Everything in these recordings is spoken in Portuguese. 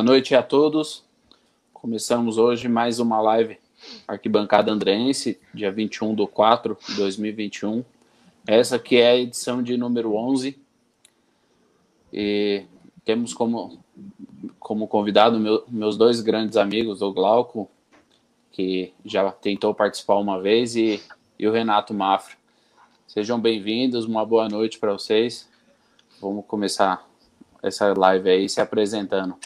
Boa noite a todos. Começamos hoje mais uma live Arquibancada Andrense, dia 21 de 4 de 2021. Essa que é a edição de número 11. E temos como, como convidado meu, meus dois grandes amigos, o Glauco, que já tentou participar uma vez, e, e o Renato Mafra. Sejam bem-vindos, uma boa noite para vocês. Vamos começar essa live aí se apresentando.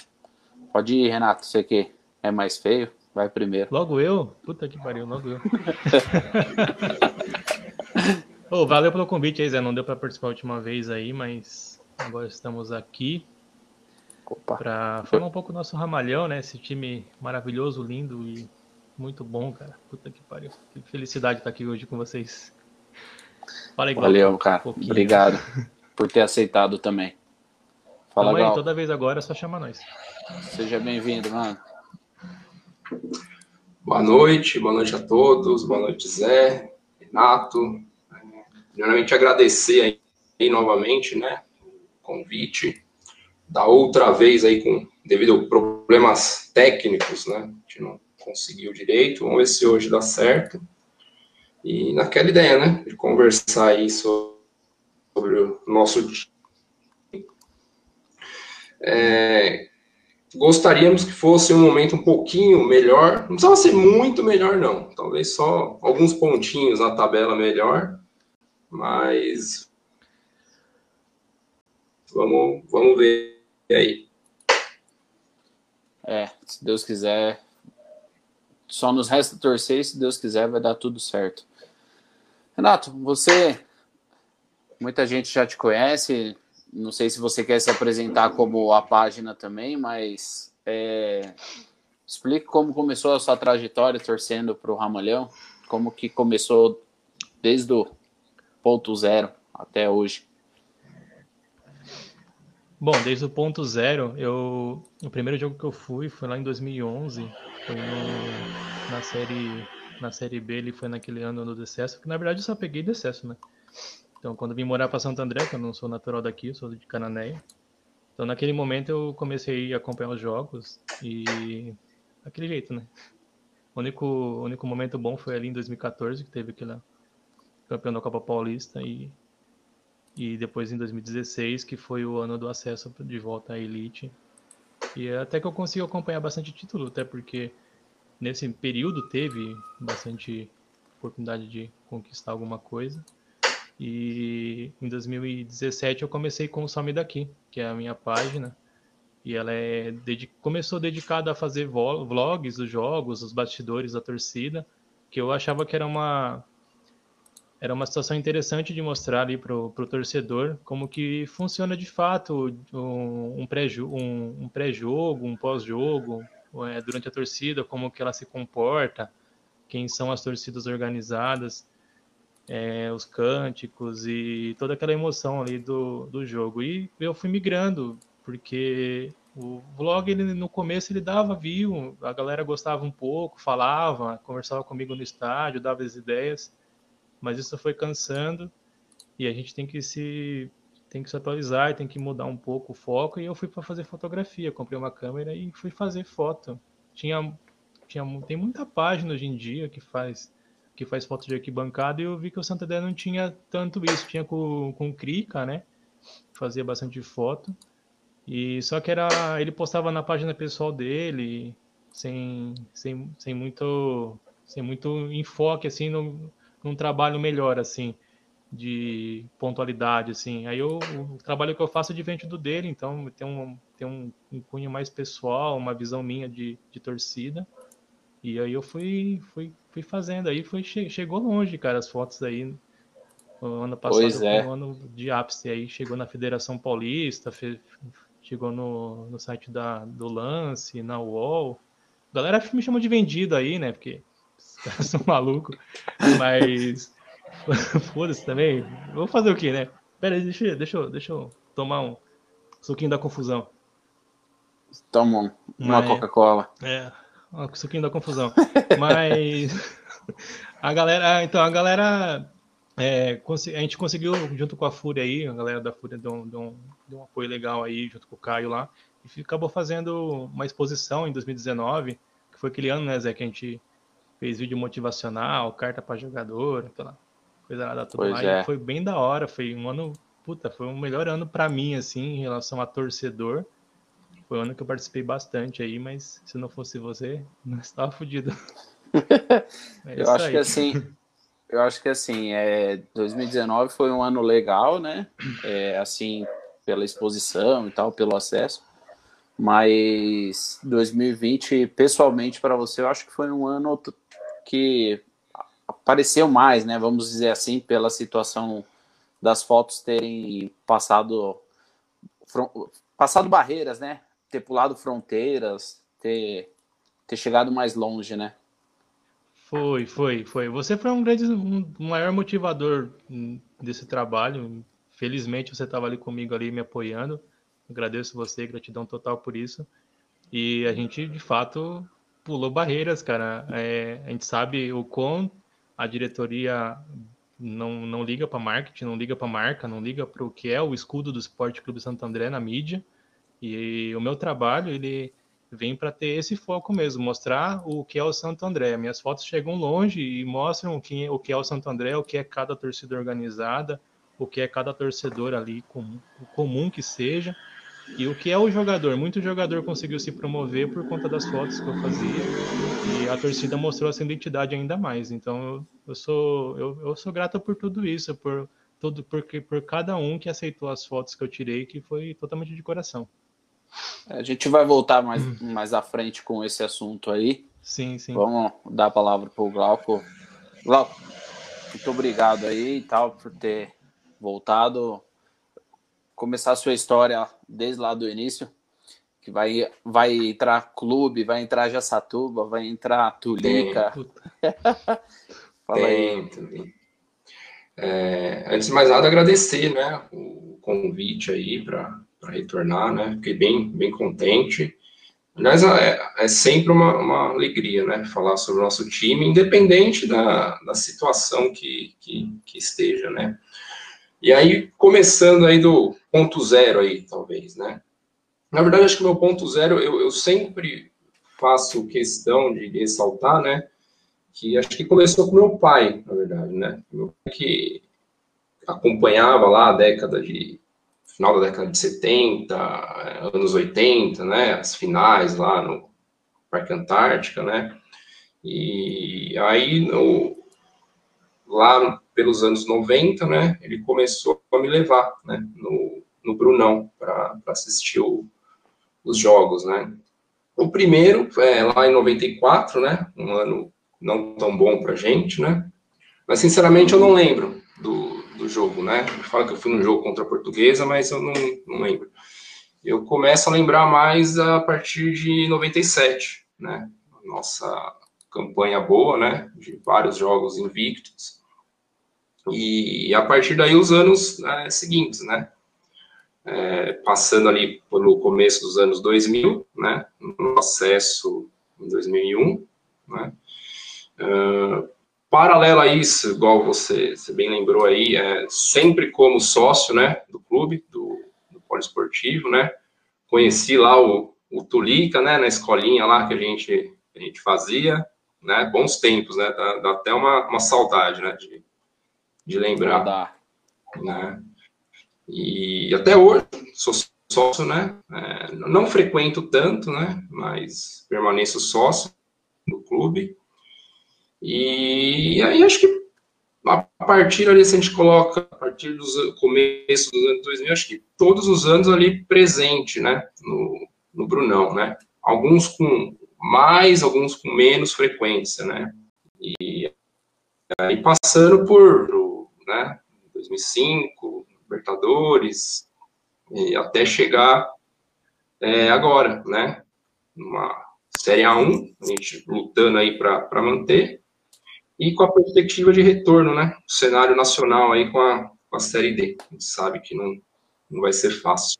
Pode ir, Renato, você que é mais feio, vai primeiro. Logo eu? Puta que pariu, logo eu. oh, valeu pelo convite aí, Zé. Não deu para participar a última vez aí, mas agora estamos aqui para falar um pouco do nosso ramalhão, né? Esse time maravilhoso, lindo e muito bom, cara. Puta que pariu. Que felicidade estar aqui hoje com vocês. Fala aí, Valeu, cara. Um Obrigado por ter aceitado também. Fala, Tamo aí, toda vez agora é só chamar nós. Seja bem-vindo, mano. Boa noite, boa noite a todos, boa noite, Zé, Renato. Primeiramente, agradecer aí, novamente, né, o convite. Da outra vez aí, com, devido a problemas técnicos, né, a gente não conseguiu direito. Vamos ver se hoje dá certo. E naquela ideia, né, de conversar aí sobre, sobre o nosso é, gostaríamos que fosse um momento um pouquinho melhor. Não precisava ser muito melhor, não. Talvez só alguns pontinhos na tabela melhor. Mas vamos, vamos ver aí. É, se Deus quiser, só nos resta torcer e se Deus quiser vai dar tudo certo. Renato, você, muita gente já te conhece, não sei se você quer se apresentar como a página também, mas é, explique como começou a sua trajetória torcendo para o Ramalhão, como que começou desde o ponto zero até hoje. Bom, desde o ponto zero, eu o primeiro jogo que eu fui foi lá em 2011, foi no, na série na série B, ele foi naquele ano no decesso, que na verdade eu só peguei decesso, né? Então, quando vim morar para Santo André, que eu não sou natural daqui, sou de Cananéia. Então, naquele momento eu comecei a acompanhar os jogos e aquele jeito, né? O único, único momento bom foi ali em 2014, que teve aquele campeão da Copa Paulista e e depois em 2016, que foi o ano do acesso de volta à elite. E até que eu consigo acompanhar bastante título, até porque nesse período teve bastante oportunidade de conquistar alguma coisa. E em 2017 eu comecei com o Some Daqui, que é a minha página. E ela é começou dedicada a fazer vlogs dos jogos, os bastidores da torcida, que eu achava que era uma era uma situação interessante de mostrar ali para o torcedor como que funciona de fato um, um pré-jogo, um, um, pré um pós-jogo, é, durante a torcida, como que ela se comporta, quem são as torcidas organizadas é, os cânticos e toda aquela emoção ali do, do jogo. E eu fui migrando, porque o vlog ele, no começo ele dava view, a galera gostava um pouco, falava, conversava comigo no estádio, dava as ideias, mas isso foi cansando e a gente tem que se tem que se atualizar tem que mudar um pouco o foco e eu fui para fazer fotografia, comprei uma câmera e fui fazer foto. Tinha tinha tem muita página hoje em dia que faz que faz foto de arquibancada, e eu vi que o Santander não tinha tanto isso. Tinha com, com o Krika, né? Fazia bastante foto. E só que era. Ele postava na página pessoal dele, sem, sem, sem muito. Sem muito enfoque, assim, no, num trabalho melhor, assim, de pontualidade, assim. Aí eu, o trabalho que eu faço é diferente do dele, então tem um, tem um, um cunho mais pessoal, uma visão minha de, de torcida. E aí eu fui, fui, fui fazendo, aí foi, chegou longe, cara, as fotos aí. O ano passado pois é. foi um ano de ápice, aí chegou na Federação Paulista, fe, chegou no, no site da, do Lance, na UOL. A galera me chama de vendido aí, né, porque os caras são malucos, mas foda-se também. Vou fazer o quê, né? Pera aí, deixa, deixa, deixa eu tomar um suquinho da confusão. Toma uma Coca-Cola. É, um suquinho da confusão. Mas a galera, então a galera, é, a gente conseguiu junto com a Fúria aí, a galera da Fúria deu, deu, um, deu um apoio legal aí junto com o Caio lá. E acabou fazendo uma exposição em 2019, que foi aquele ano, né, Zé, que a gente fez vídeo motivacional, carta para jogador, aquela coisa nada tudo lá. É. Foi bem da hora, foi um ano, puta, foi o melhor ano para mim, assim, em relação a torcedor. Foi um ano que eu participei bastante aí, mas se não fosse você, não estava fodido. É eu acho aí. que assim, eu acho que assim, é, 2019 foi um ano legal, né? É, assim, pela exposição e tal, pelo acesso. Mas 2020, pessoalmente, para você, eu acho que foi um ano que apareceu mais, né? Vamos dizer assim, pela situação das fotos terem passado passado barreiras, né? Ter pulado fronteiras, ter, ter chegado mais longe, né? Foi, foi, foi. Você foi um grande, um maior motivador desse trabalho. Felizmente você estava ali comigo ali me apoiando. Agradeço você, gratidão total por isso. E a gente de fato pulou barreiras, cara. É, a gente sabe o quão a diretoria não, não liga para marketing, não liga para marca, não liga para o que é o escudo do Esporte Clube Santo André na mídia. E o meu trabalho, ele vem para ter esse foco mesmo, mostrar o que é o Santo André. Minhas fotos chegam longe e mostram o que, o que é o Santo André, o que é cada torcida organizada, o que é cada torcedor ali, comum, comum que seja, e o que é o jogador. Muito jogador conseguiu se promover por conta das fotos que eu fazia, e a torcida mostrou essa identidade ainda mais. Então eu, sou eu, eu sou grato por tudo isso, por por cada um que aceitou as fotos que eu tirei, que foi totalmente de coração. A gente vai voltar mais, mais à frente com esse assunto aí. Sim, sim. Vamos dar a palavra para o Glauco. Glauco, muito obrigado aí e tal por ter voltado. Começar a sua história desde lá do início. Que vai, vai entrar clube, vai entrar Jaçatuba, vai entrar Tulica. Fala aí. É, antes de mais nada, agradecer né, o convite aí para para retornar, né? Fiquei bem, bem contente. Aliás, é, é sempre uma, uma, alegria, né? Falar sobre o nosso time, independente da, da situação que, que, que, esteja, né? E aí, começando aí do ponto zero aí, talvez, né? Na verdade, acho que meu ponto zero, eu, eu sempre faço questão de ressaltar, né? Que acho que começou com meu pai, na verdade, né? Meu pai que acompanhava lá a década de final da década de 70, anos 80, né, as finais lá no Parque Antártica, né, e aí no, lá pelos anos 90, né, ele começou a me levar, né, no, no Brunão para assistir o, os jogos, né. O primeiro, é, lá em 94, né, um ano não tão bom para gente, né, mas sinceramente eu não lembro do, jogo, né? Fala que eu fui num jogo contra a Portuguesa, mas eu não, não lembro. Eu começo a lembrar mais a partir de 97, né? Nossa campanha boa, né? De vários jogos invictos. E a partir daí os anos né, seguintes, né? É, passando ali pelo começo dos anos 2000, né? No acesso em 2001, né? Uh, Paralelo a isso, igual você, você bem lembrou aí, é, sempre como sócio, né, do clube, do, do poliesportivo, né, conheci lá o, o Tulica, né, na escolinha lá que a gente, a gente fazia, né, bons tempos, né, dá, dá até uma, uma saudade, né, de, de lembrar, né, e até hoje sou sócio, né, é, não frequento tanto, né, mas permaneço sócio do clube, e aí acho que a partir ali, se a gente coloca, a partir do começo dos anos 2000, acho que todos os anos ali presente, né, no, no Brunão, né, alguns com mais, alguns com menos frequência, né, e aí passando por, né, 2005, Libertadores, até chegar é, agora, né, numa Série A1, a gente lutando aí para manter, e com a perspectiva de retorno, né? O cenário nacional aí com a, com a Série D. A gente sabe que não, não vai ser fácil.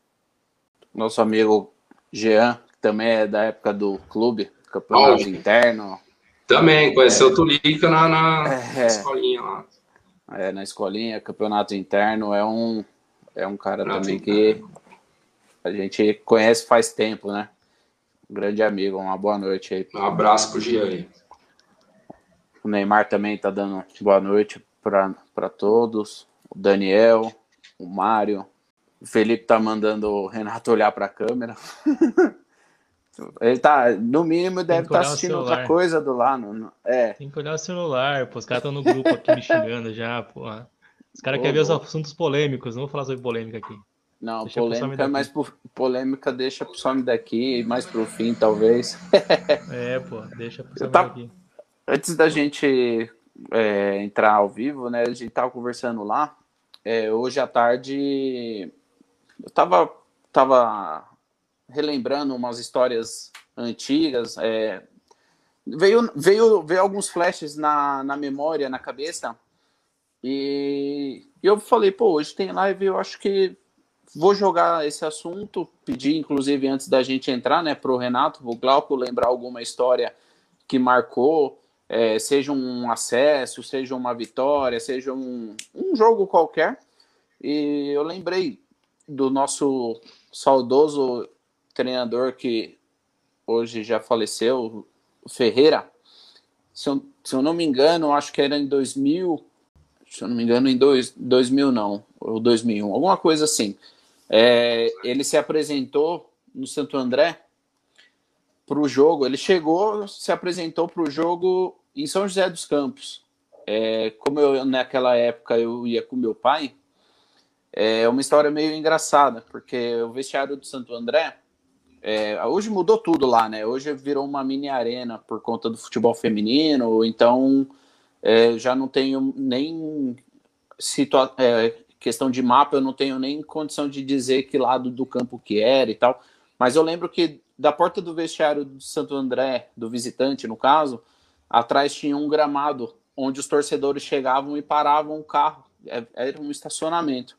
Nosso amigo Jean, que também é da época do clube, campeonato oh, interno. Também, conheceu é, o Tulica na, na, é, escolinha lá. É, na escolinha, campeonato interno, é um, é um cara também que A gente conhece faz tempo, né? Um grande amigo, uma boa noite aí. Um abraço pro Gianni. O Neymar também tá dando boa noite para todos. O Daniel, o Mário. O Felipe tá mandando o Renato olhar para a câmera. Ele tá, no mínimo, deve estar tá assistindo outra coisa do lado. É. Tem que olhar o celular, pô. Os caras estão no grupo aqui me xingando já, pô. Os caras querem ver os assuntos polêmicos, não vou falar sobre polêmica aqui. Não, deixa polêmica, mas por, polêmica deixa pro some daqui, mais pro fim, talvez. é, pô, deixa pro some tá, daqui. Antes da gente é, entrar ao vivo, né, a gente tava conversando lá, é, hoje à tarde eu tava, tava relembrando umas histórias antigas, é, veio, veio, veio alguns flashes na, na memória, na cabeça, e eu falei, pô, hoje tem live, eu acho que vou jogar esse assunto, pedir inclusive antes da gente entrar, né, para o Renato, o Glauco lembrar alguma história que marcou, é, seja um acesso, seja uma vitória, seja um, um jogo qualquer. E eu lembrei do nosso saudoso treinador que hoje já faleceu, Ferreira. Se eu, se eu não me engano, acho que era em 2000, se eu não me engano, em dois, 2000 não, ou 2001, alguma coisa assim. É, ele se apresentou no Santo André para o jogo. Ele chegou, se apresentou para o jogo em São José dos Campos. É, como eu naquela época eu ia com meu pai, é uma história meio engraçada, porque o vestiário do Santo André é, hoje mudou tudo lá, né? Hoje virou uma mini arena por conta do futebol feminino, então é, já não tenho nem situa é, questão de mapa, eu não tenho nem condição de dizer que lado do campo que era e tal. Mas eu lembro que da porta do vestiário do Santo André, do visitante, no caso, atrás tinha um gramado onde os torcedores chegavam e paravam o carro. É, era um estacionamento.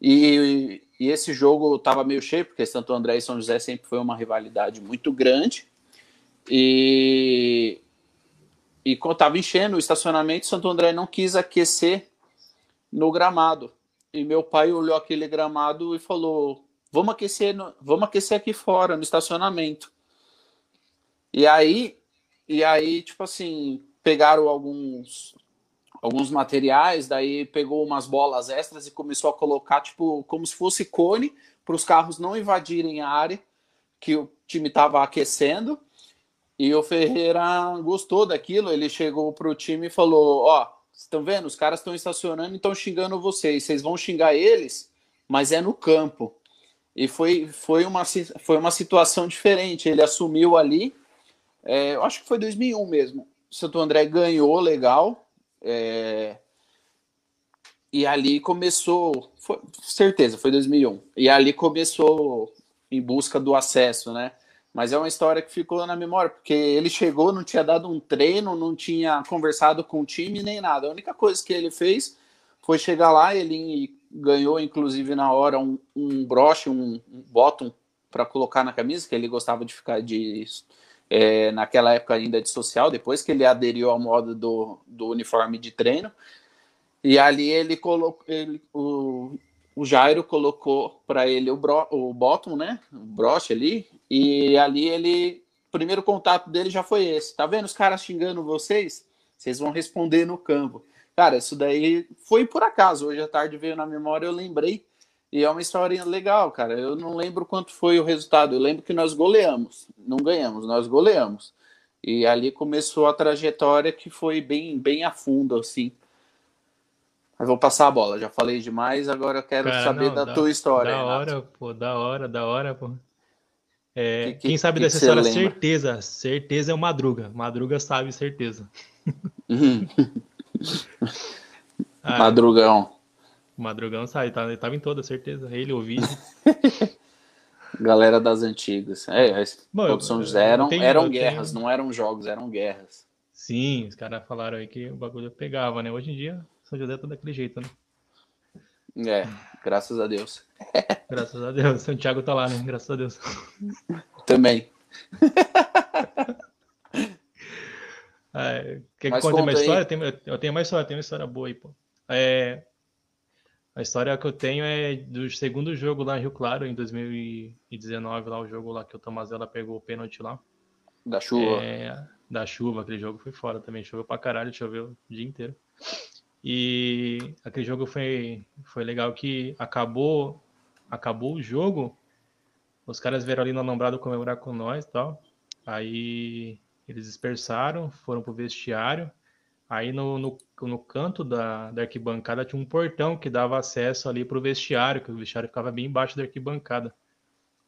E, e esse jogo estava meio cheio, porque Santo André e São José sempre foi uma rivalidade muito grande. E, e quando estava enchendo o estacionamento, Santo André não quis aquecer no gramado. E meu pai olhou aquele gramado e falou: "Vamos aquecer, no, vamos aquecer aqui fora no estacionamento". E aí, e aí, tipo assim, pegaram alguns alguns materiais, daí pegou umas bolas extras e começou a colocar tipo como se fosse cone para os carros não invadirem a área que o time estava aquecendo e o Ferreira gostou daquilo, ele chegou para o time e falou: Ó, estão vendo? Os caras estão estacionando e estão xingando vocês. Vocês vão xingar eles, mas é no campo. E foi, foi, uma, foi uma situação diferente. Ele assumiu ali, é, eu acho que foi 2001 mesmo. Santo André ganhou legal. É, e ali começou, foi, certeza, foi 2001. E ali começou em busca do acesso, né? Mas é uma história que ficou na memória, porque ele chegou, não tinha dado um treino, não tinha conversado com o time nem nada. A única coisa que ele fez foi chegar lá, ele ganhou, inclusive, na hora, um, um broche, um, um bottom para colocar na camisa, que ele gostava de ficar de. É, naquela época ainda de social, depois que ele aderiu ao modo do, do uniforme de treino. E ali ele colocou. Ele, o, o Jairo colocou para ele o, bro, o bottom, né? O broche ali. E ali ele. O primeiro contato dele já foi esse. Tá vendo os caras xingando vocês? Vocês vão responder no campo. Cara, isso daí foi por acaso. Hoje à tarde veio na memória, eu lembrei. E é uma história legal, cara. Eu não lembro quanto foi o resultado. Eu lembro que nós goleamos. Não ganhamos, nós goleamos. E ali começou a trajetória que foi bem, bem a fundo, assim. Mas vou passar a bola, já falei demais, agora eu quero Cara, saber não, da, da, tua história. Da Renato. hora, pô, da hora, da hora, pô. É, que, que, quem sabe que dessa história, certeza, certeza é o Madruga. Madruga sabe, certeza. Uhum. ah, Madrugão. O Madrugão sabe, tá, ele tava em toda, certeza. Ele ouviu. Galera das antigas. É, Bom, todos São José eram, tenho, eram guerras, tenho... não eram jogos, eram guerras. Sim, os caras falaram aí que o bagulho pegava, né? Hoje em dia são José tá daquele jeito, né? É, graças a Deus. Graças a Deus. Santiago tá lá, né? Graças a Deus. Também. É, quer que conte uma história? Tem, eu tenho mais história, tem uma história boa aí, pô. É, A história que eu tenho é do segundo jogo lá em Rio Claro, em 2019, lá o jogo lá que o Tomazella pegou o pênalti lá. Da chuva. É, da chuva, aquele jogo foi fora também. Choveu pra caralho, choveu o dia inteiro. E aquele jogo foi, foi legal que acabou acabou o jogo, os caras vieram ali no Alambrado comemorar com nós e tal. Aí eles dispersaram, foram pro vestiário. Aí no, no, no canto da, da, arquibancada tinha um portão que dava acesso ali pro vestiário, que o vestiário ficava bem embaixo da arquibancada.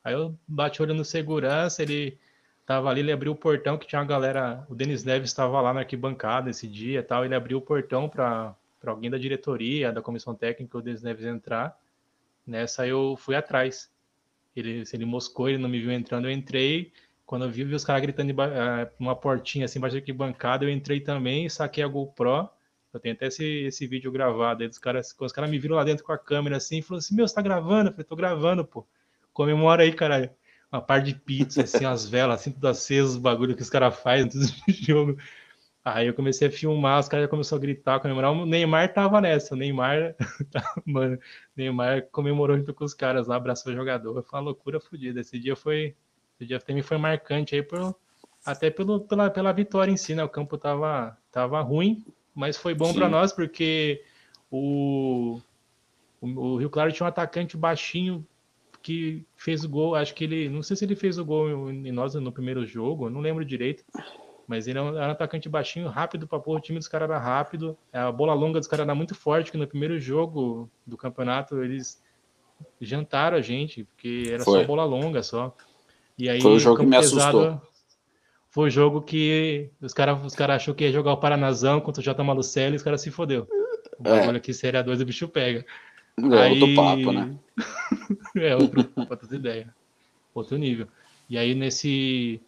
Aí eu bati olho no segurança, ele tava ali, ele abriu o portão que tinha uma galera, o Denis Neves estava lá na arquibancada esse dia e tal, ele abriu o portão para alguém da diretoria, da comissão técnica, o Denis Neves entrar. Nessa eu fui atrás. Ele, ele moscou, ele não me viu entrando, eu entrei. Quando eu vi, vi os caras gritando uh, uma portinha assim embaixo da bancada, eu entrei também, saquei a GoPro. Eu tenho até esse, esse vídeo gravado. Aí os caras, os caras me viram lá dentro com a câmera assim falaram assim: Meu, você tá gravando? Eu falei: Tô gravando, pô. Comemora aí, caralho. Uma par de pizza, assim, as velas, assim, tudo aceso, os bagulho que os caras fazem antes do jogo. Aí eu comecei a filmar, os caras já começaram a gritar, comemorar. O Neymar tava nessa, o Neymar, mano, Neymar comemorou junto com os caras lá, abraçou o jogador. Foi uma loucura fodida. Esse dia foi, esse dia também foi marcante aí, por, até pelo, pela, pela vitória em si, né? O campo tava, tava ruim, mas foi bom para nós, porque o, o, o, Rio Claro tinha um atacante baixinho que fez o gol. Acho que ele, não sei se ele fez o gol em nós no primeiro jogo, não lembro direito mas ele é um, é um atacante baixinho, rápido para pôr. O time dos caras era rápido. A bola longa dos caras era muito forte, que no primeiro jogo do campeonato eles jantaram a gente, porque era foi. só bola longa só. E aí, foi o jogo que me pesado, assustou. Foi o jogo que os caras os cara achou que ia jogar o Paranazão contra o J. Malucelli e os caras se fodeu. É. Olha que Série 2 o bicho pega. É aí... outro papo, né? é, outro papo, outra ideia. Outro nível. E aí, nesse,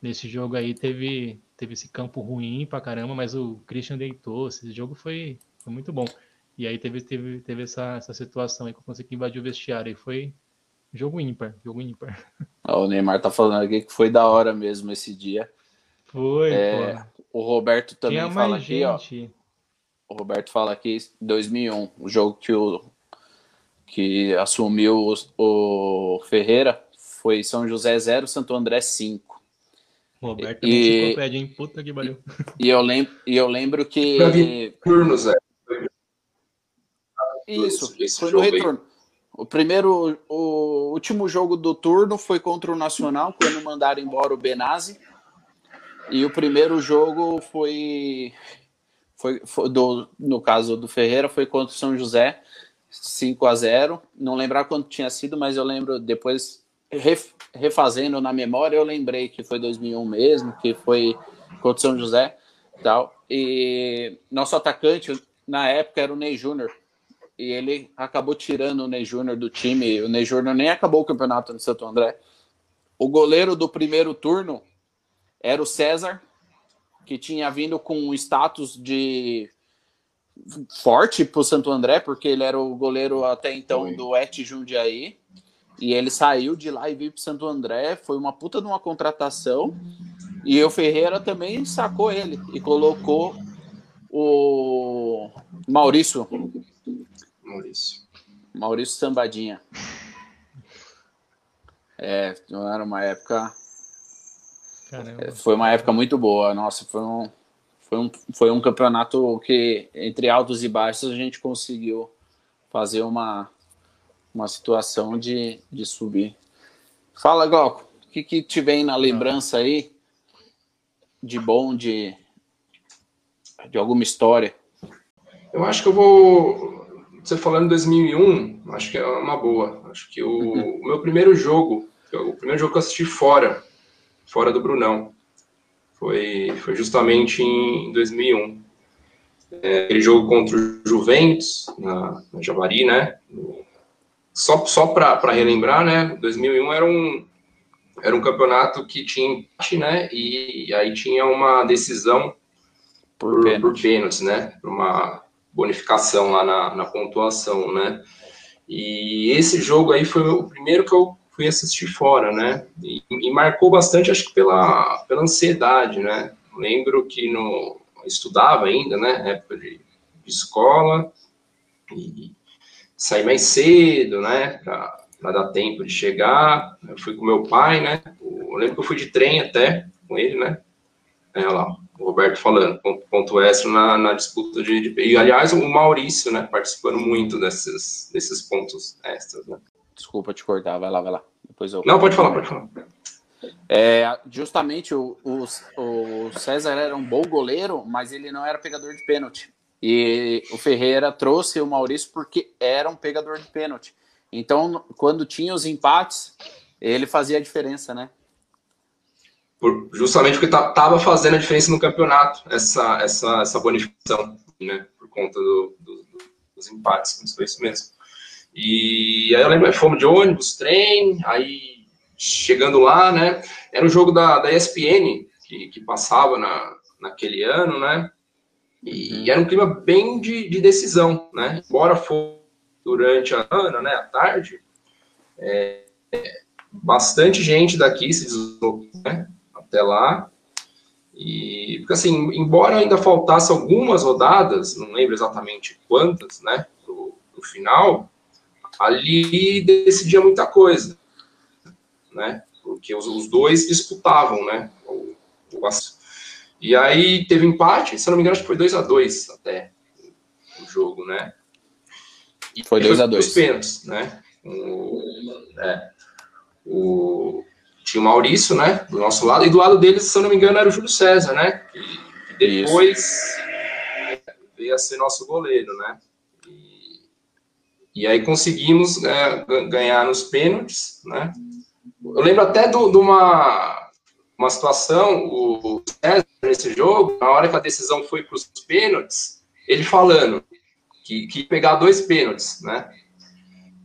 nesse jogo aí, teve, teve esse campo ruim pra caramba, mas o Christian deitou. Esse jogo foi, foi muito bom. E aí teve, teve, teve essa, essa situação aí que eu consegui invadir o vestiário. E foi jogo ímpar, jogo ímpar. o Neymar tá falando aqui que foi da hora mesmo esse dia. Foi, é, O Roberto também Tinha fala aqui, gente. ó. O Roberto fala aqui 2001, o jogo que o que assumiu o, o Ferreira foi São José 0, Santo André 5. Roberto é e, enciclopédia, hein? Puta que pariu. E eu lembro, e eu lembro que. Turnos, é. Isso, esse foi no retorno. O primeiro, o último jogo do turno foi contra o Nacional, quando mandaram embora o Benazzi. E o primeiro jogo foi, foi, foi do, no caso do Ferreira, foi contra o São José, 5 a 0 Não lembrar quanto tinha sido, mas eu lembro depois refazendo na memória, eu lembrei que foi 2001 mesmo, que foi contra São José tal. E nosso atacante, na época, era o Ney Júnior. E ele acabou tirando o Ney Júnior do time. O Ney Júnior nem acabou o campeonato no Santo André. O goleiro do primeiro turno era o César, que tinha vindo com um status de forte para o Santo André, porque ele era o goleiro até então do Et Jundiaí. E ele saiu de lá e veio para Santo André. Foi uma puta de uma contratação. E o Ferreira também sacou ele e colocou o Maurício. Maurício. Maurício Sambadinha. É, era uma época. Caramba. Foi uma época muito boa. Nossa, foi um, foi um, foi um campeonato que, entre altos e baixos, a gente conseguiu fazer uma, uma situação de, de subir. Fala, Glauco, o que, que te vem na lembrança aí de bom, de, de alguma história? Eu acho que eu vou. Você falando em 2001, acho que é uma boa. Acho que o, uhum. o meu primeiro jogo, o primeiro jogo que eu assisti fora, fora do Brunão, foi, foi justamente em 2001. É, aquele jogo contra o Juventus, na, na Javari, né? Só, só para relembrar, né? 2001 era um, era um campeonato que tinha empate, né? E aí tinha uma decisão por, por, por pênaltis, né? Por uma bonificação lá na, na pontuação, né? E esse jogo aí foi o primeiro que eu fui assistir fora, né? E, e marcou bastante, acho que pela, pela ansiedade, né? Lembro que no estudava ainda, né? Época de, de escola e sair mais cedo, né? Para dar tempo de chegar. Eu fui com meu pai, né? Eu lembro que eu fui de trem até com ele, né? É, olha lá, o Roberto falando, ponto, ponto extra na, na disputa de, de, E, aliás, o Maurício, né? Participando muito desses, desses pontos extras, né? Desculpa te cortar, vai lá, vai lá. Depois eu... Não, pode falar, pode falar. É, justamente o, o, o, César era um bom goleiro, mas ele não era pegador de pênalti. E o Ferreira trouxe o Maurício porque era um pegador de pênalti. Então, quando tinha os empates, ele fazia a diferença, né? Por, justamente porque estava fazendo a diferença no campeonato, essa, essa, essa bonificação, né? Por conta do, do, dos empates, foi isso mesmo. E aí eu lembro, fomos de ônibus, trem, aí chegando lá, né? Era um jogo da, da ESPN que, que passava na, naquele ano, né? E, uhum. era um clima bem de, de decisão, né? Embora fosse durante a ano, né, à tarde, é, bastante gente daqui se deslocou né, até lá. E, porque assim, embora ainda faltasse algumas rodadas, não lembro exatamente quantas, né, pro, pro final, ali decidia muita coisa, né, porque os, os dois disputavam, né, o, o, e aí teve empate, se não me engano, acho que foi 2 a 2 até o jogo, né, e foi 2 a 2 Os pênaltis, né, o, é, o, tinha o Maurício, né, do nosso lado, e do lado deles, se eu não me engano, era o Júlio César, né, que, depois Isso. veio a ser nosso goleiro, né, e aí conseguimos é, ganhar nos pênaltis, né? Eu lembro até de uma, uma situação, o César, nesse jogo, na hora que a decisão foi para os pênaltis, ele falando que, que pegar dois pênaltis, né?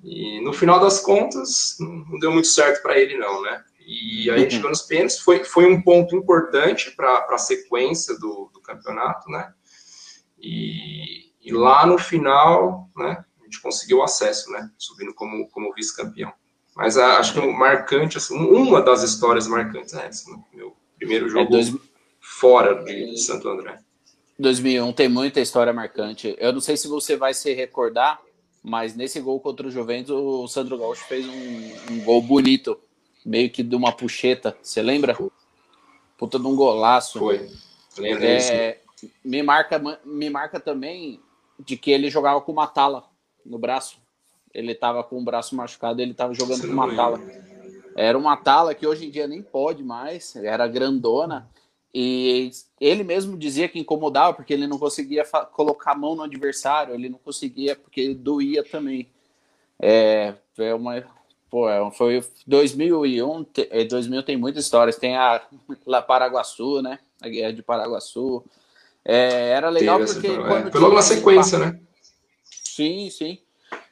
E no final das contas, não deu muito certo para ele, não, né? E aí, uhum. chegou nos pênaltis, foi, foi um ponto importante para a sequência do, do campeonato, né? E, e lá no final, né? gente conseguiu acesso, né? Subindo como, como vice-campeão. Mas a, acho que o marcante, assim, uma das histórias marcantes é essa, né? Meu primeiro é, jogo é dois... fora de, de Santo André. 2001 tem muita história marcante. Eu não sei se você vai se recordar, mas nesse gol contra o Juventus, o Sandro Gaúcho fez um, um gol bonito, meio que de uma puxeta. Você lembra? Puta de um golaço. Foi. Lembro é, me marca, me marca também de que ele jogava com uma tala no braço. Ele estava com o braço machucado, ele estava jogando com uma tala. Era uma tala que hoje em dia nem pode mais, era grandona. E ele mesmo dizia que incomodava porque ele não conseguia colocar a mão no adversário, ele não conseguia porque doía também. É, é uma, pô, é, foi 2001, 2000 é, tem muitas histórias. Tem a La Paraguaçu, né? A guerra de Paraguaçu. É, era legal porque. É, foi logo na sequência, né? Sim, sim.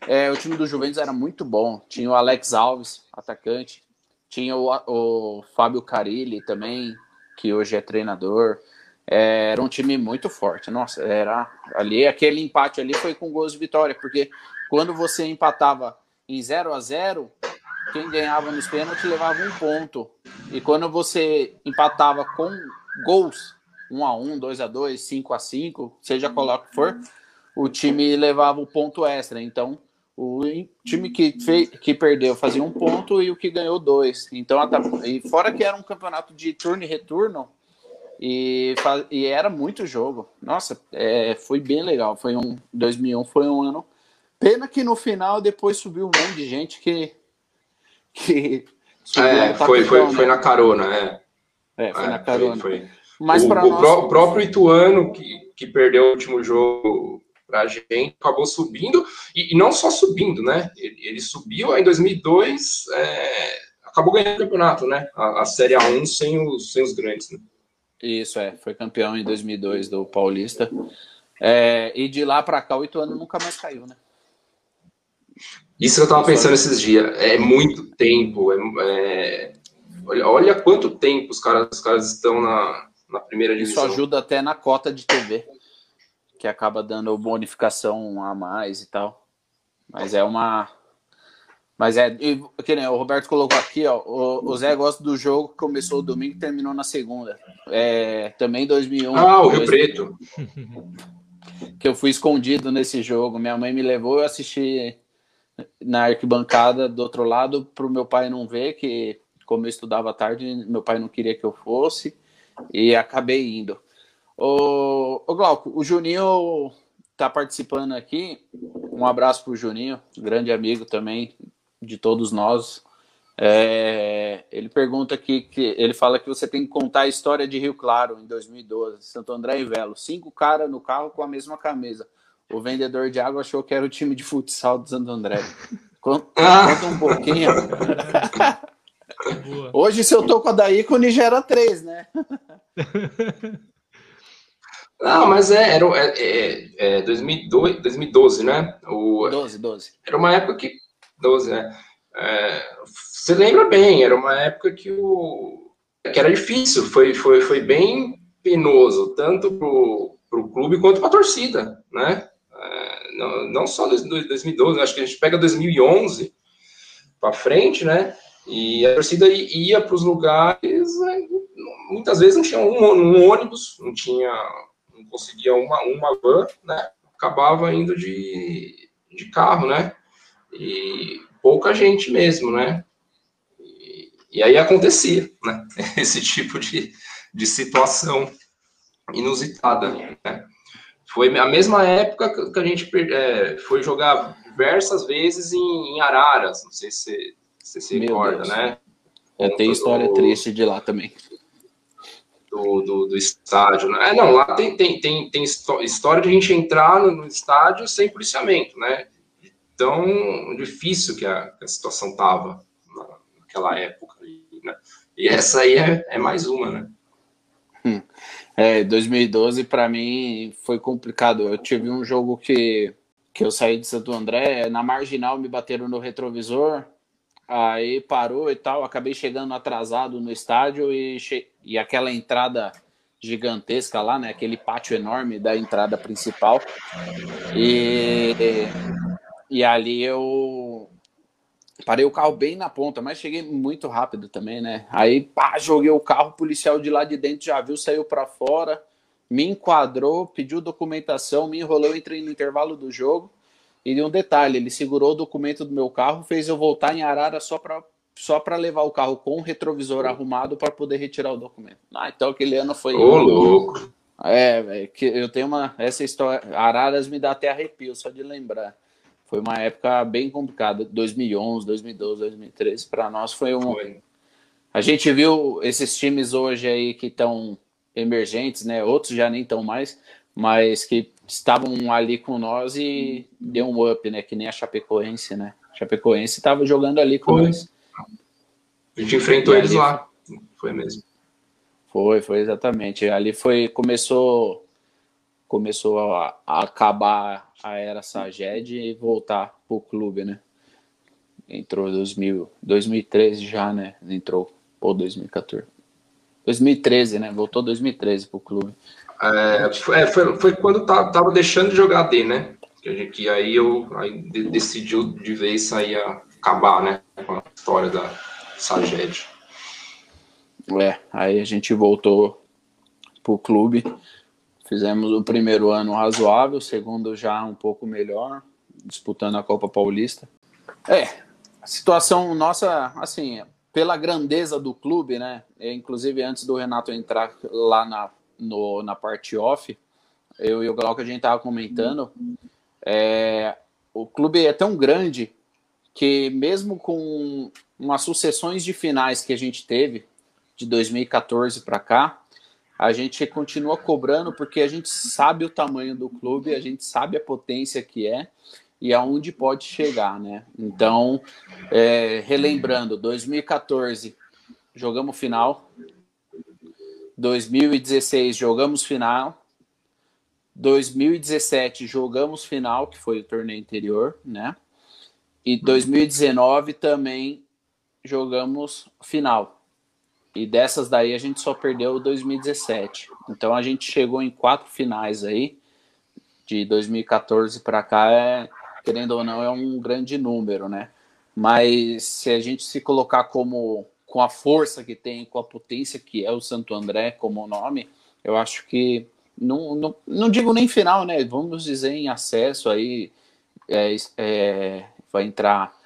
É, o time do Juventus era muito bom. Tinha o Alex Alves, atacante. Tinha o, o Fábio Carilli também, que hoje é treinador. É, era um time muito forte. Nossa, era ali aquele empate ali foi com gols de vitória, porque quando você empatava em 0 a 0 quem ganhava nos pênaltis levava um ponto. E quando você empatava com gols, 1 a 1, 2 a 2, 5 a 5, seja qual for, o time levava o um ponto extra. Então, o time que, fez, que perdeu fazia um ponto e o que ganhou dois. Então, e fora que era um campeonato de turno e retorno, e, e era muito jogo. Nossa, é, foi bem legal. Foi um 2001 foi um ano. Pena que no final depois subiu um monte de gente que que é, foi, foi, né? foi na carona, é. É, foi é, na carona. Foi, foi. Mas o, o, nós... o próprio Ituano que, que perdeu o último jogo para a gente, acabou subindo, e, e, não só subindo, né? Ele, ele subiu em 2002, é, acabou ganhando o campeonato, né? A, a, Série A1 sem os, sem os grandes, né? Isso, é. Foi campeão em 2002 do Paulista. É, e de lá para cá, o Ituano nunca mais caiu, né? Isso que eu tava pensando esses dias. É muito tempo. É, é, olha, olha quanto tempo os caras, os caras estão na, na primeira divisão. Isso ajuda até na cota de TV que acaba dando bonificação a mais e tal. Mas é uma. Mas é. Que nem o Roberto colocou aqui, ó. O, o Zé gosta do jogo que começou domingo e terminou na segunda. É, também 2001. Ah, o Rio Preto. Que eu fui escondido nesse jogo. Minha mãe me levou, eu assisti na arquibancada do outro lado para o meu pai não ver que como eu estudava tarde, meu pai não queria que eu fosse e acabei indo. O, Glauco, o Juninho está participando aqui. Um abraço para o Juninho, grande amigo também de todos nós. É, ele pergunta aqui que ele fala que você tem que contar a história de Rio Claro em 2012, Santo André e Velo. Cinco caras no carro com a mesma camisa. O vendedor de água achou que era o time de futsal do Santo André. Conta, conta um pouquinho. Hoje, se eu tô com a da ícone, já era três, né? Não, mas é, era é, é, é 2012, 2012, né? O, 12, 12. Era uma época que. 12, né? É, você lembra bem, era uma época que, o, que era difícil, foi, foi, foi bem penoso, tanto para o clube quanto para a torcida, né? Não, só 2012, acho que a gente pega 2011 para frente, né? E a torcida ia para os lugares, muitas vezes não tinha um, um, ônibus, não tinha, não conseguia uma, uma van, né? Acabava indo de, de carro, né? E pouca gente mesmo, né? E, e aí acontecia, né? Esse tipo de, de situação inusitada, né? Foi a mesma época que a gente é, foi jogar diversas vezes em, em Araras, não sei se você se Meu recorda, Deus. né? É, tem história do, triste de lá também. Do, do, do, estádio, né? É, não, lá tem, tem, tem, tem história de a gente entrar no, no estádio sem policiamento, né? Tão difícil que a, que a situação tava naquela época. Né? E essa aí é, é mais uma, né? É, 2012 para mim foi complicado. Eu tive um jogo que, que eu saí de Santo André, na marginal me bateram no retrovisor, Aí parou e tal, acabei chegando atrasado no estádio e, e aquela entrada gigantesca lá, né? Aquele pátio enorme da entrada principal. E, e ali eu parei o carro bem na ponta, mas cheguei muito rápido também, né? Aí, pá, joguei o carro, o policial de lá de dentro já viu, saiu para fora, me enquadrou, pediu documentação, me enrolou, entrei no intervalo do jogo. E um detalhe, ele segurou o documento do meu carro, fez eu voltar em Arara só para só para levar o carro com o retrovisor arrumado para poder retirar o documento. Ah, então aquele ano foi. Ô, louco! É, que eu tenho uma. Essa história. Araras me dá até arrepio só de lembrar. Foi uma época bem complicada. 2011, 2012, 2013. Para nós foi um. Foi. A gente viu esses times hoje aí que estão emergentes, né? Outros já nem estão mais, mas que estavam ali com nós e deu um up, né? Que nem a Chapecoense, né? A Chapecoense estava jogando ali com foi. nós. A gente enfrentou eles lá. Foi mesmo. Foi, foi exatamente. Ali foi começou começou a, a acabar a era Saged e voltar pro clube, né? Entrou 2000, 2013 já, né? Entrou ou 2014. 2013, né? Voltou 2013 pro clube. É, foi, foi, quando tava, tava deixando de jogar D, né? Que, que aí eu aí decidiu de vez sair a acabar, né? Com a história da Saged. É, aí a gente voltou pro clube. Fizemos o primeiro ano razoável, o segundo já um pouco melhor, disputando a Copa Paulista. É, a situação nossa, assim, pela grandeza do clube, né? Inclusive antes do Renato entrar lá na no, na parte off, eu e o Glauco a gente tava comentando, é, o clube é tão grande que mesmo com umas sucessões de finais que a gente teve de 2014 para cá, a gente continua cobrando porque a gente sabe o tamanho do clube, a gente sabe a potência que é e aonde pode chegar, né? Então, é, relembrando, 2014 jogamos final, 2016 jogamos final. 2017 jogamos final, que foi o torneio anterior, né? E 2019 também jogamos final. E dessas daí a gente só perdeu 2017. Então a gente chegou em quatro finais aí. De 2014 para cá, é, querendo ou não, é um grande número, né? Mas se a gente se colocar como com a força que tem, com a potência que é o Santo André como nome, eu acho que não, não, não digo nem final, né? Vamos dizer em acesso aí, é, é, vai entrar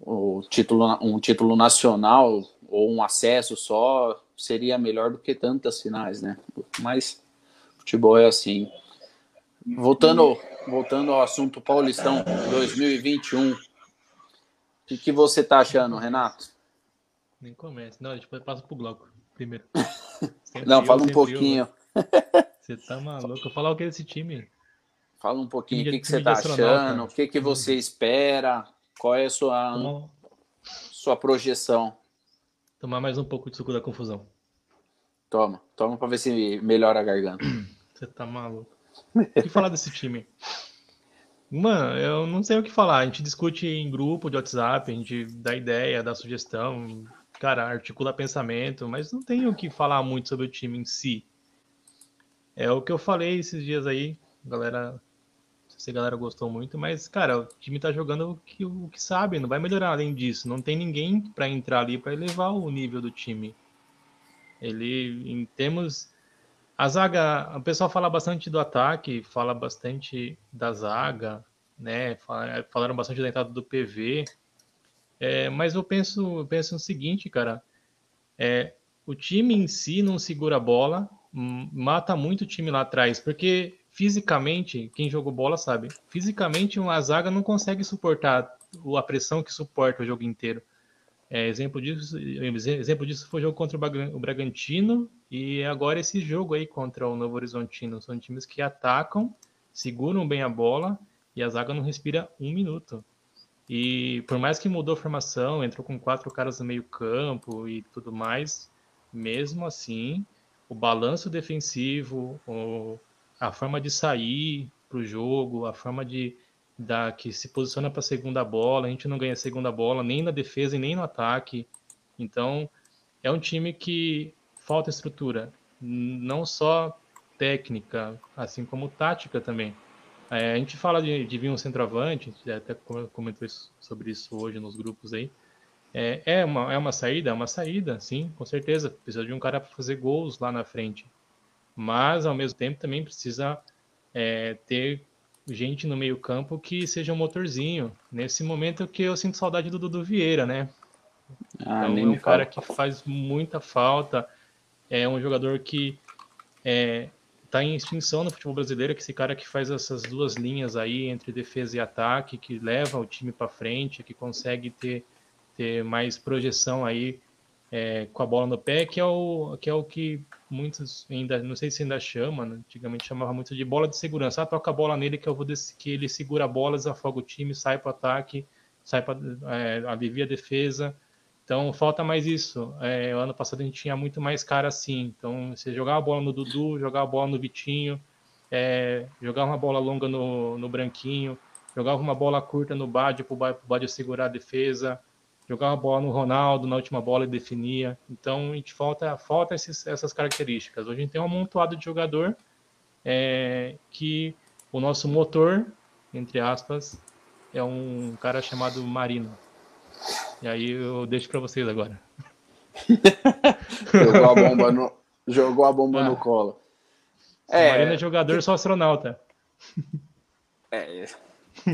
o título, um título nacional ou um acesso só seria melhor do que tantas finais, né? Mas futebol é assim. Voltando, voltando ao assunto Paulistão 2021, o que, que você tá achando, Renato? Nem comece. Não, a gente passa pro bloco primeiro. Não, fala um pouquinho. Você tá maluco? Eu falar o que desse time? Fala um pouquinho o que, que você tá achando, o que, que você espera, qual é a sua, Tomar... sua projeção. Tomar mais um pouco de suco da confusão. Toma, toma pra ver se melhora a garganta. Você tá maluco. O que falar desse time? Mano, eu não sei o que falar. A gente discute em grupo de WhatsApp, a gente dá ideia, dá sugestão, cara, articula pensamento, mas não tem o que falar muito sobre o time em si. É o que eu falei esses dias aí, galera. Se a galera gostou muito, mas, cara, o time tá jogando o que, o que sabe, não vai melhorar além disso. Não tem ninguém para entrar ali para elevar o nível do time. Ele, em termos. A zaga, o pessoal fala bastante do ataque, fala bastante da zaga, né? Falaram bastante da entrada do PV. É, mas eu penso, penso no seguinte, cara. É, o time em si não segura a bola, mata muito o time lá atrás, porque fisicamente, quem jogou bola sabe, fisicamente uma zaga não consegue suportar a pressão que suporta o jogo inteiro. É, exemplo, disso, exemplo disso foi o jogo contra o Bragantino e agora esse jogo aí contra o Novo Horizontino. São times que atacam, seguram bem a bola e a zaga não respira um minuto. E por mais que mudou a formação, entrou com quatro caras no meio campo e tudo mais, mesmo assim, o balanço defensivo, o, a forma de sair para o jogo, a forma de da, que se posiciona para a segunda bola, a gente não ganha a segunda bola nem na defesa e nem no ataque. Então, é um time que falta estrutura, não só técnica, assim como tática também. É, a gente fala de, de vir um centroavante, até comentou isso, sobre isso hoje nos grupos aí. É, é, uma, é uma saída? É uma saída, sim, com certeza. Precisa de um cara para fazer gols lá na frente. Mas, ao mesmo tempo, também precisa é, ter gente no meio campo que seja um motorzinho. Nesse momento que eu sinto saudade do Dudu Vieira, né? Ah, então, é um cara que faz muita falta, é um jogador que é, tá em extinção no futebol brasileiro, que esse cara que faz essas duas linhas aí entre defesa e ataque, que leva o time para frente, que consegue ter, ter mais projeção aí é, com a bola no pé, que é o que é o que muitos ainda, não sei se ainda chama, né? antigamente chamava muito de bola de segurança. Ah, toca a bola nele que eu vou que ele segura a bola, desafoga o time, sai para o ataque, sai para é, alivia a defesa. Então falta mais isso. É, ano passado a gente tinha muito mais cara assim. Então você jogava a bola no Dudu, jogava a bola no Vitinho, é, jogava uma bola longa no, no Branquinho, jogava uma bola curta no Bade para o Bade segurar a defesa jogava a bola no Ronaldo na última bola e definia. Então a gente falta, falta esses, essas características. Hoje a gente tem um amontoado de jogador é, que o nosso motor, entre aspas, é um cara chamado Marino. E aí eu deixo para vocês agora. jogou a bomba no, jogou a bomba ah, no colo. É, Marino é jogador, eu sou astronauta. É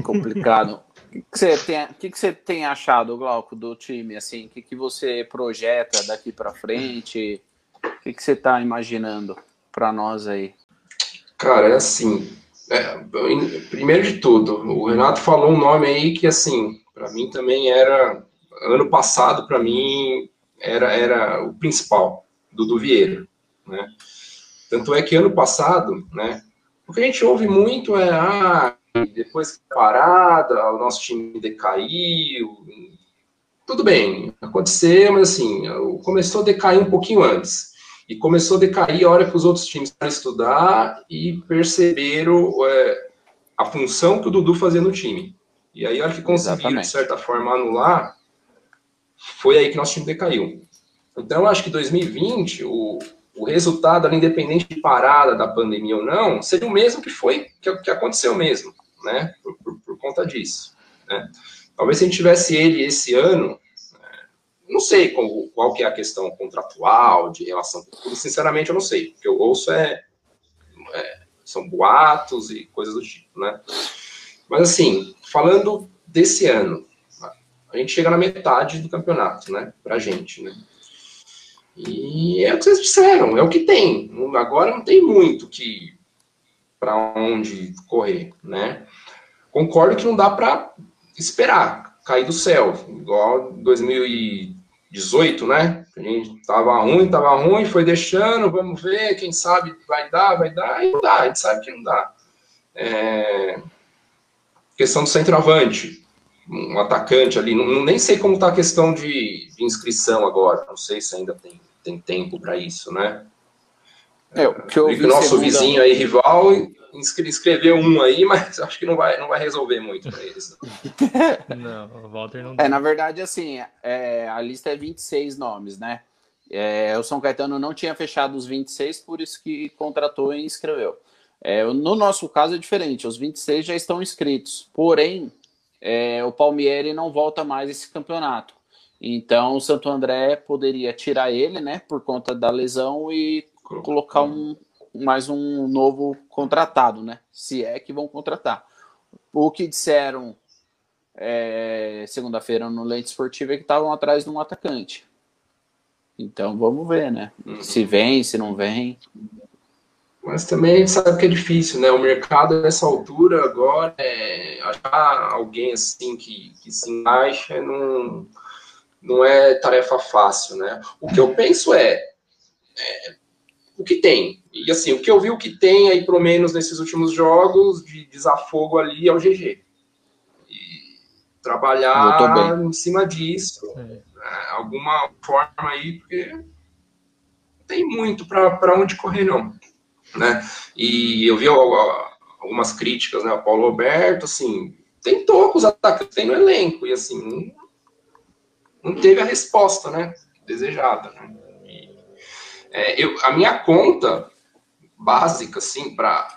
complicado que, que, você tem, que, você tem achado, Glauco, do time? Assim, o que, que você projeta daqui para frente? O que, que você está imaginando para nós aí? Cara, é assim. É, primeiro de tudo, o Renato falou um nome aí que, assim, para mim também era. Ano passado, para mim, era, era o principal, do Vieira. Né? Tanto é que ano passado, né? O que a gente ouve muito é, ah, depois parada, o nosso time decaiu. Tudo bem, aconteceu, mas assim, começou a decair um pouquinho antes. E começou a decair a hora que os outros times para estudar e perceberam é, a função que o Dudu fazia no time. E aí, a hora que conseguiram, de certa forma, anular, foi aí que nosso time decaiu. Então, eu acho que 2020, o, o resultado, independente de parada da pandemia ou não, seria o mesmo que foi, que, que aconteceu mesmo né, por, por, por conta disso. Né? Talvez se a gente tivesse ele esse ano, é, não sei qual, qual que é a questão contratual, de relação sinceramente eu não sei, o que eu ouço é, é, são boatos e coisas do tipo, né? Mas assim, falando desse ano. A gente chega na metade do campeonato, né? Pra gente, né? E é o que vocês disseram, é o que tem. Agora não tem muito que para onde correr, né? Concordo que não dá para esperar cair do céu, igual 2018, né? A gente tava ruim, tava ruim, foi deixando, vamos ver, quem sabe vai dar, vai dar, e não dá, a gente sabe que não dá. É... Questão do centroavante, um atacante ali, não, nem sei como está a questão de, de, inscrição agora, não sei se ainda tem, tem tempo para isso, né? É, o que eu vi nosso segunda... vizinho aí, rival, inscreveu um aí, mas acho que não vai, não vai resolver muito para eles. Não. o Walter não. É, na verdade, assim, é, a lista é 26 nomes, né? É, o São Caetano não tinha fechado os 26, por isso que contratou e inscreveu. É, no nosso caso é diferente, os 26 já estão inscritos, porém, é, o Palmieri não volta mais esse campeonato. Então, o Santo André poderia tirar ele, né, por conta da lesão e colocar um, mais um novo contratado, né? Se é que vão contratar. O que disseram é, segunda-feira no Lente Esportivo é que estavam atrás de um atacante. Então vamos ver, né? Uhum. Se vem, se não vem. Mas também a gente sabe que é difícil, né? O mercado nessa altura agora é achar alguém assim que, que se encaixa não, não é tarefa fácil, né? O que eu penso é, é o que tem. E assim, o que eu vi, o que tem aí, pelo menos nesses últimos jogos, de desafogo ali é o GG. E trabalhar em cima disso, é. né, alguma forma aí, porque tem muito para onde correr, não. Né? E eu vi algumas críticas, né? O Paulo Roberto, assim, tentou com os ataques tem no elenco, e assim, não, não teve a resposta, né? Desejada, né? É, eu, a minha conta básica, assim, para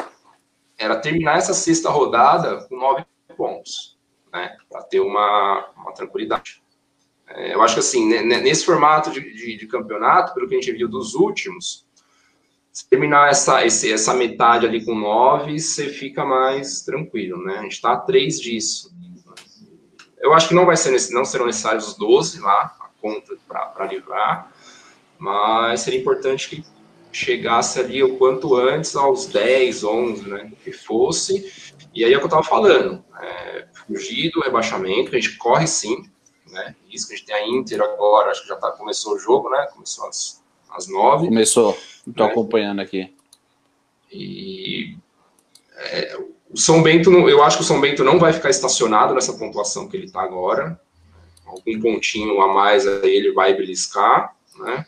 era terminar essa sexta rodada com nove pontos, né? Para ter uma, uma tranquilidade. É, eu acho que, assim, nesse formato de, de, de, campeonato, pelo que a gente viu dos últimos, se terminar essa, esse, essa metade ali com nove, você fica mais tranquilo, né? A gente está a três disso. Eu acho que não vai ser não serão necessários os 12 lá, a conta para livrar mas seria importante que chegasse ali o quanto antes aos 10, 11, né, que fosse, e aí é o que eu estava falando, é, fugir do rebaixamento, a gente corre sim, né, isso que a gente tem a Inter agora, acho que já tá, começou o jogo, né, começou às, às 9. Começou, estou né? acompanhando aqui. E é, o São Bento, eu acho que o São Bento não vai ficar estacionado nessa pontuação que ele está agora, algum pontinho a mais aí ele vai beliscar, né,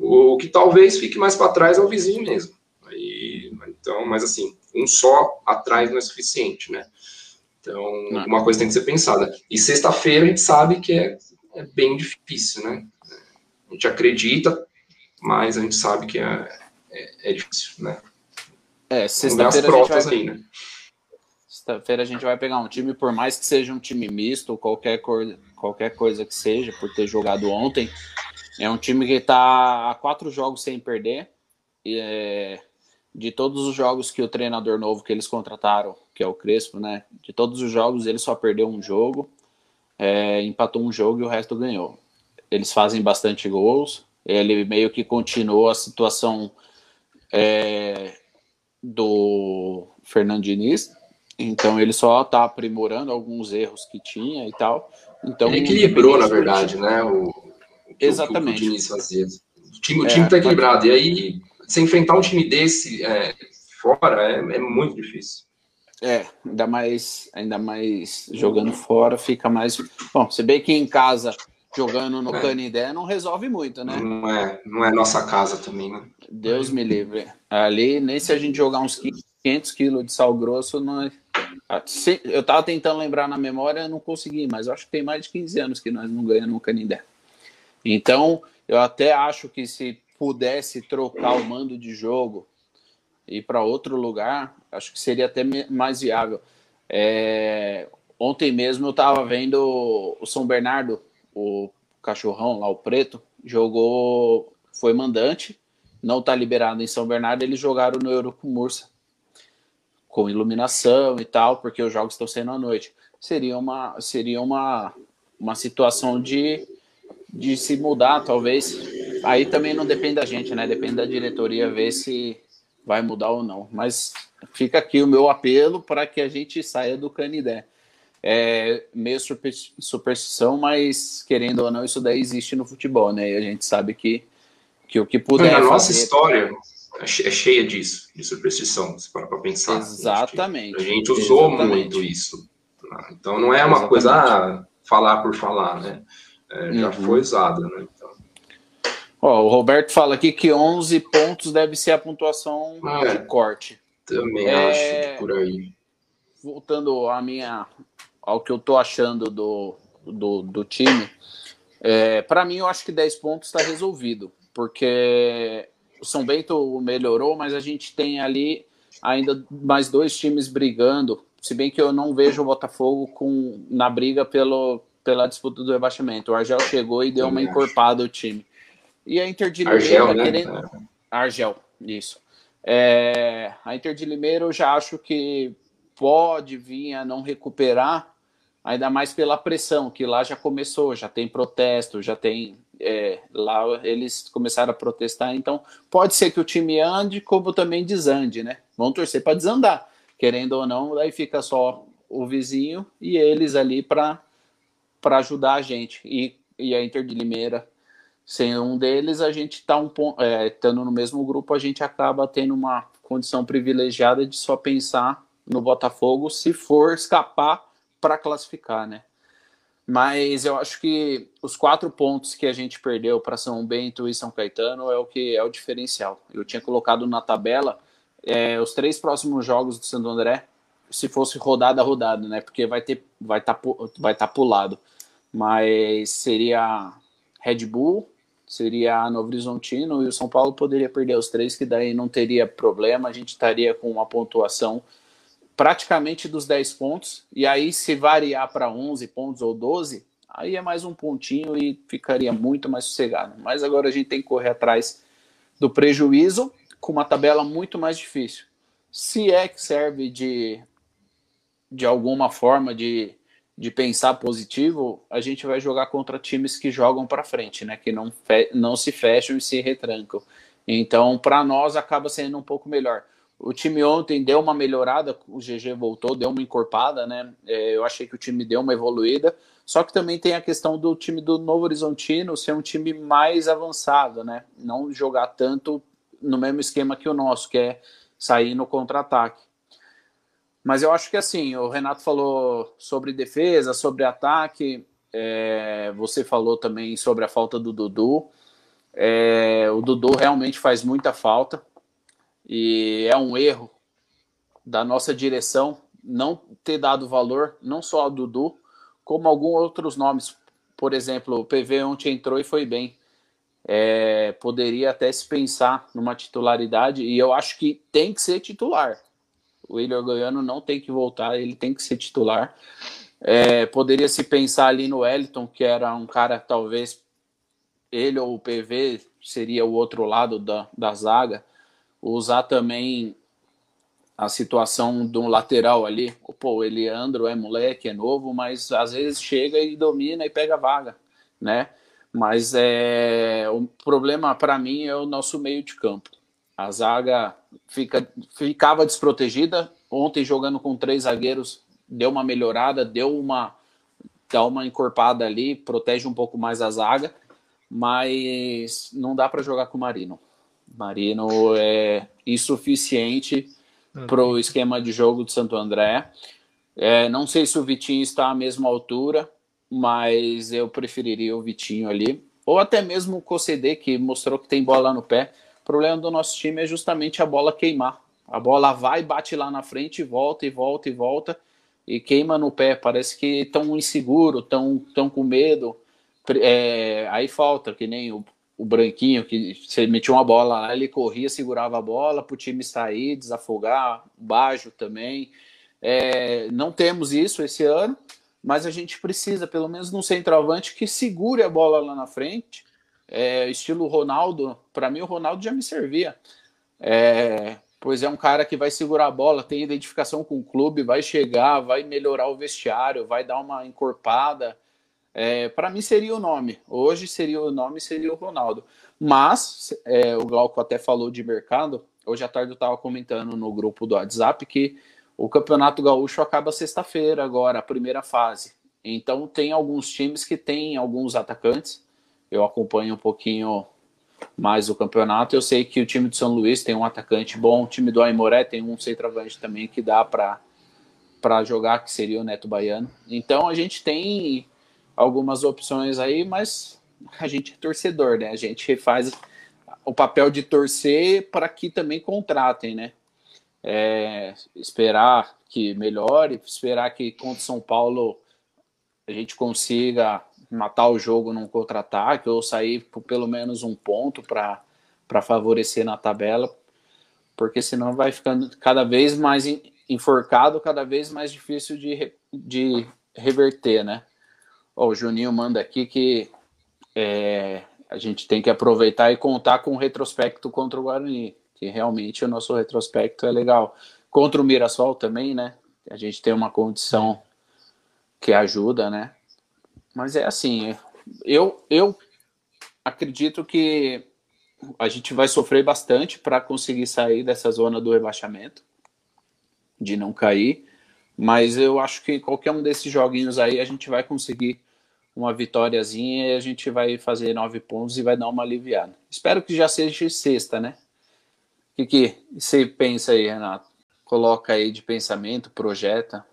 o que talvez fique mais para trás é o vizinho mesmo. Aí, então, mas assim, um só atrás não é suficiente, né? Então, não. uma coisa tem que ser pensada. E sexta-feira a gente sabe que é, é, bem difícil, né? A gente acredita, mas a gente sabe que é, é, é difícil, né? É, sexta-feira a gente vai... aí, né? Sexta-feira a gente vai pegar um time, por mais que seja um time misto, qualquer, cor, qualquer coisa que seja, por ter jogado ontem, é um time que está a quatro jogos sem perder. E, é, de todos os jogos que o treinador novo que eles contrataram, que é o Crespo, né? De todos os jogos ele só perdeu um jogo, é, empatou um jogo e o resto ganhou. Eles fazem bastante gols. Ele meio que continuou a situação é, do Fernando Diniz. Então ele só está aprimorando alguns erros que tinha e tal. Então ele equilibrou, na verdade, né? O, Exatamente. Que o Diniz fazia. O time, o time tá equilibrado. E aí, você enfrentar um time desse é, fora é, é, muito difícil. É, ainda mais, ainda mais jogando fora, fica mais. Bom, se bem que em casa, jogando no é. Canidé, não resolve muito, né? Não é, não é nossa casa também, né? Deus me livre. Ali, nem se a gente jogar uns 500 quilos de sal grosso, não é... Eu tava tentando lembrar na memória, não consegui, mas acho que tem mais de 15 anos que nós não ganhamos no Canindé. Então, eu até acho que se pudesse trocar o mando de jogo e para outro lugar, acho que seria até mais viável. É, ontem mesmo eu estava vendo o São Bernardo, o cachorrão lá, o preto, jogou, foi mandante, não está liberado em São Bernardo, eles jogaram no Euro com Mursa, com iluminação e tal, porque os jogos estão sendo à noite. seria uma, seria uma, uma situação de, de se mudar, talvez. Aí também não depende da gente, né? Depende da diretoria ver se vai mudar ou não. Mas fica aqui o meu apelo para que a gente saia do Canidé. É meio superstição, mas querendo ou não, isso daí existe no futebol, né? E a gente sabe que, que o que puder. A nossa fazer... história é, é cheia disso, de superstição, se para pensar. Exatamente. A gente, a gente usou Exatamente. muito isso. Então não é uma Exatamente. coisa ah, falar por falar, né? É, já uhum. foi usada, né? Então... Ó, o Roberto fala aqui que 11 pontos deve ser a pontuação é, de corte. Também é... acho que por aí. Voltando à minha, ao que eu tô achando do, do, do time, é, para mim eu acho que 10 pontos está resolvido, porque o São Bento melhorou, mas a gente tem ali ainda mais dois times brigando se bem que eu não vejo o Botafogo com, na briga pelo, pela disputa do rebaixamento. O Argel chegou e deu uma encorpada ao time. E a Inter de Limeira Argel, né? querendo... É. Argel, isso. É... A Inter de Limeira eu já acho que pode vir a não recuperar, ainda mais pela pressão, que lá já começou, já tem protesto, já tem. É, lá eles começaram a protestar, então pode ser que o time ande, como também desande, né? Vamos torcer para desandar querendo ou não, daí fica só o vizinho e eles ali para ajudar a gente. E, e a Inter de Limeira, sem um deles, a gente está um é, estando no mesmo grupo, a gente acaba tendo uma condição privilegiada de só pensar no Botafogo se for escapar para classificar, né? Mas eu acho que os quatro pontos que a gente perdeu para São Bento e São Caetano é o que é o diferencial. Eu tinha colocado na tabela é, os três próximos jogos do Santo André, se fosse rodada a rodada, né? Porque vai ter, vai estar, tá, vai tá pulado. Mas seria Red Bull, seria Novo Horizontino e o São Paulo poderia perder os três, que daí não teria problema, a gente estaria com uma pontuação praticamente dos 10 pontos, e aí se variar para 11 pontos ou 12, aí é mais um pontinho e ficaria muito mais sossegado. Mas agora a gente tem que correr atrás do prejuízo com uma tabela muito mais difícil. Se é que serve de, de alguma forma de, de pensar positivo, a gente vai jogar contra times que jogam para frente, né? Que não, não se fecham e se retrancam. Então, para nós, acaba sendo um pouco melhor. O time ontem deu uma melhorada, o GG voltou, deu uma encorpada, né? É, eu achei que o time deu uma evoluída. Só que também tem a questão do time do Novo Horizontino ser um time mais avançado, né? Não jogar tanto no mesmo esquema que o nosso, que é sair no contra-ataque. Mas eu acho que assim, o Renato falou sobre defesa, sobre ataque, é, você falou também sobre a falta do Dudu. É, o Dudu realmente faz muita falta e é um erro da nossa direção não ter dado valor não só ao Dudu, como alguns outros nomes. Por exemplo, o PV ontem entrou e foi bem é, poderia até se pensar numa titularidade, e eu acho que tem que ser titular. O William Goiano não tem que voltar, ele tem que ser titular. É, poderia se pensar ali no Wellington, que era um cara, talvez ele ou o PV seria o outro lado da, da zaga. Usar também a situação de um lateral ali. Pô, o Eliandro é moleque, é novo, mas às vezes chega e domina e pega vaga, né? Mas é, o problema para mim é o nosso meio de campo. A zaga fica, ficava desprotegida. Ontem, jogando com três zagueiros, deu uma melhorada, deu uma, dá uma encorpada ali, protege um pouco mais a zaga, mas não dá para jogar com o Marino. Marino é insuficiente uhum. para o esquema de jogo do Santo André. É, não sei se o Vitinho está à mesma altura, mas eu preferiria o Vitinho ali, ou até mesmo o Cocedê, que mostrou que tem bola no pé. Problema do nosso time é justamente a bola queimar. A bola vai, bate lá na frente, volta e volta e volta, e queima no pé. Parece que tão inseguro, tão, tão com medo. É, aí falta, que nem o, o Branquinho, que você metia uma bola lá, ele corria, segurava a bola para o time sair, desafogar. Bajo também. É, não temos isso esse ano mas a gente precisa, pelo menos, num centroavante que segure a bola lá na frente. É, estilo Ronaldo, para mim o Ronaldo já me servia. É, pois é um cara que vai segurar a bola, tem identificação com o clube, vai chegar, vai melhorar o vestiário, vai dar uma encorpada. É, para mim seria o nome. Hoje seria o nome, seria o Ronaldo. Mas é, o Glauco até falou de mercado. Hoje à tarde eu estava comentando no grupo do WhatsApp que o Campeonato Gaúcho acaba sexta-feira agora, a primeira fase. Então tem alguns times que têm alguns atacantes. Eu acompanho um pouquinho mais o campeonato. Eu sei que o time de São Luís tem um atacante bom, o time do Aimoré tem um centroavante também que dá para para jogar, que seria o Neto Baiano. Então a gente tem algumas opções aí, mas a gente é torcedor, né? A gente faz o papel de torcer para que também contratem, né? É, esperar que melhore, esperar que contra São Paulo a gente consiga matar o jogo num contra-ataque ou sair por pelo menos um ponto para favorecer na tabela, porque senão vai ficando cada vez mais enforcado, cada vez mais difícil de, de reverter, né? O Juninho manda aqui que é, a gente tem que aproveitar e contar com o retrospecto contra o Guarani, que realmente o nosso retrospecto é legal. Contra o Mirassol também, né? A gente tem uma condição que ajuda, né? Mas é assim, eu, eu acredito que a gente vai sofrer bastante para conseguir sair dessa zona do rebaixamento, de não cair, mas eu acho que qualquer um desses joguinhos aí a gente vai conseguir uma vitóriazinha e a gente vai fazer nove pontos e vai dar uma aliviada. Espero que já seja sexta, né? O que, que você pensa aí, Renato? Coloca aí de pensamento, projeta.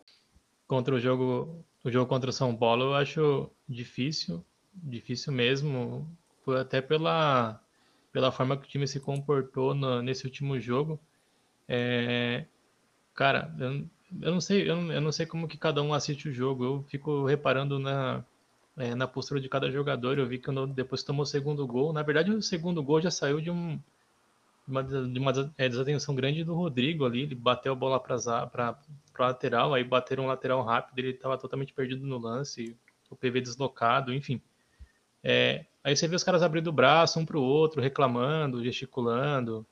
Contra o jogo o jogo contra o São Paulo eu acho difícil, difícil mesmo, até pela, pela forma que o time se comportou no, nesse último jogo. É, cara, eu, eu não sei, eu eu não, sei como que cada um assiste o jogo. Eu fico reparando na, é, na postura de cada jogador. Eu vi que depois tomou o segundo gol. Na verdade, o segundo gol já saiu de um uma, de uma é, desatenção grande do Rodrigo ali. Ele bateu a bola para lateral, aí bateram um lateral rápido, ele estava totalmente perdido no lance, o PV deslocado, enfim. É, aí você vê os caras abrindo o braço um para o outro, reclamando, gesticulando.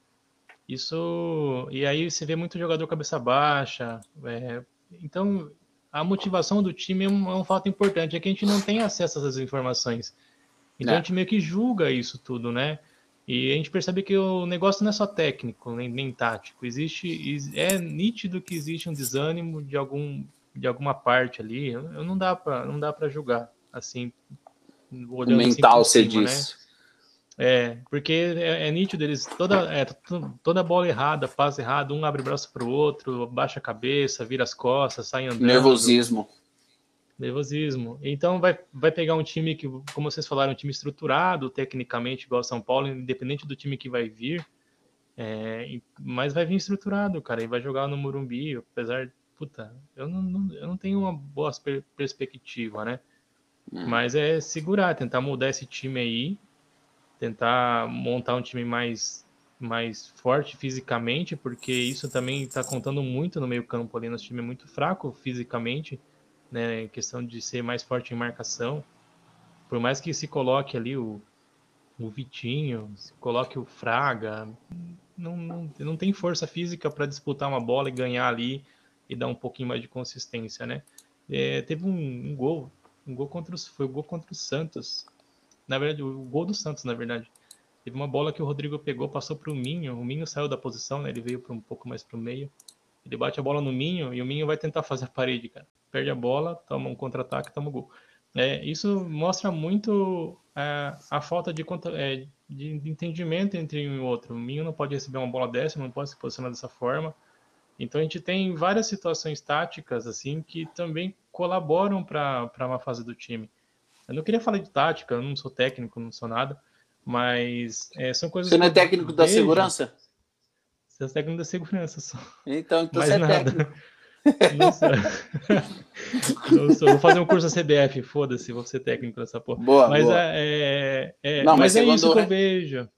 Isso. E aí você vê muito jogador cabeça baixa. É, então, a motivação do time é um, é um, fato importante. É que a gente não tem acesso a essas informações. Então é. a gente meio que julga isso tudo, né? E a gente percebe que o negócio não é só técnico, nem, nem tático. Existe, é nítido que existe um desânimo de algum de alguma parte ali. Eu, não dá para não dá para julgar assim. O mental assim você diz. Né? É, porque é, é, nítido eles toda é, toda bola errada, passe errado, um abre braço para o outro, baixa a cabeça, vira as costas, sai andando. Nervosismo. Nervosismo. Então vai, vai pegar um time que, como vocês falaram, um time estruturado tecnicamente, igual São Paulo, independente do time que vai vir, é, mas vai vir estruturado, cara, e vai jogar no Morumbi, apesar, puta, eu não, não eu não tenho uma boa perspectiva, né? Hum. Mas é segurar, tentar mudar esse time aí, tentar montar um time mais mais forte fisicamente, porque isso também está contando muito no meio campo ali, nosso time é muito fraco fisicamente, né, em questão de ser mais forte em marcação. Por mais que se coloque ali o, o Vitinho, se coloque o Fraga, não, não, não tem força física para disputar uma bola e ganhar ali e dar um pouquinho mais de consistência, né? É, teve um, um, gol, um gol contra foi o gol contra o Santos. Na verdade, o gol do Santos, na verdade. Teve uma bola que o Rodrigo pegou, passou para o Minho. O Minho saiu da posição, né? Ele veio um pouco mais para o meio. Ele bate a bola no Minho e o Minho vai tentar fazer a parede, cara perde a bola, toma um contra-ataque, toma um gol. É, isso mostra muito é, a falta de, é, de, entendimento entre um e outro. O Minho não pode receber uma bola dessa, não pode se posicionar dessa forma. Então a gente tem várias situações táticas assim que também colaboram para uma fase do time. Eu não queria falar de tática, eu não sou técnico, não sou nada, mas é, são coisas. Você não é técnico da segurança? Você é técnico da segurança só. Então, então você é nada. técnico. Não sou. não sou. Vou fazer um curso da CBF, foda-se, vou ser técnico dessa porra. Boa, mas boa. É, é, não, mas, mas é isso que eu vejo.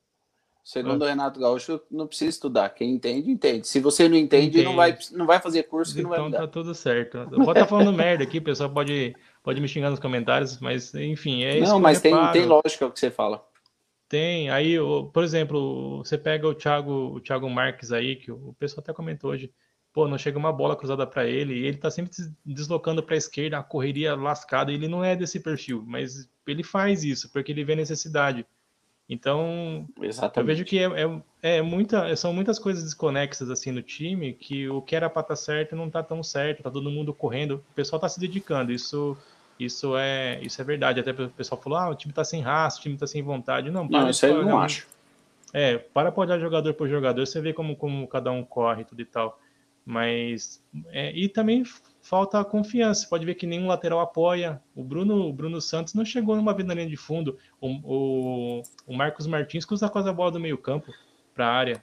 Segundo ah. o Renato Gaúcho, não precisa estudar. Quem entende, entende. Se você não entende, não vai, não vai fazer curso que então, não vai Então tá tudo certo. Eu vou estar falando merda aqui, o pessoal pode, pode me xingar nos comentários, mas enfim, é isso. Não, mas tem, tem lógica o que você fala. Tem. Aí, por exemplo, você pega o Thiago, o Thiago Marques aí, que o pessoal até comentou hoje. Pô, não chega uma bola cruzada para ele, e ele tá sempre deslocando para a esquerda, a correria lascada. Ele não é desse perfil, mas ele faz isso porque ele vê necessidade. Então, Exatamente. eu vejo que é, é, é, muita, são muitas coisas desconexas assim no time que o que era para estar tá certo não tá tão certo, tá todo mundo correndo, o pessoal tá se dedicando. Isso isso é, isso é verdade. Até o pessoal falou: ah, o time tá sem raça, o time tá sem vontade. Não, não isso aí eu não acho. É, para pra olhar jogador por jogador, você vê como, como cada um corre tudo e tal. Mas. É, e também falta confiança. Você pode ver que nenhum lateral apoia. O Bruno, o Bruno Santos não chegou numa vida na linha de fundo. O, o, o Marcos Martins cruza quase a bola do meio-campo para a área.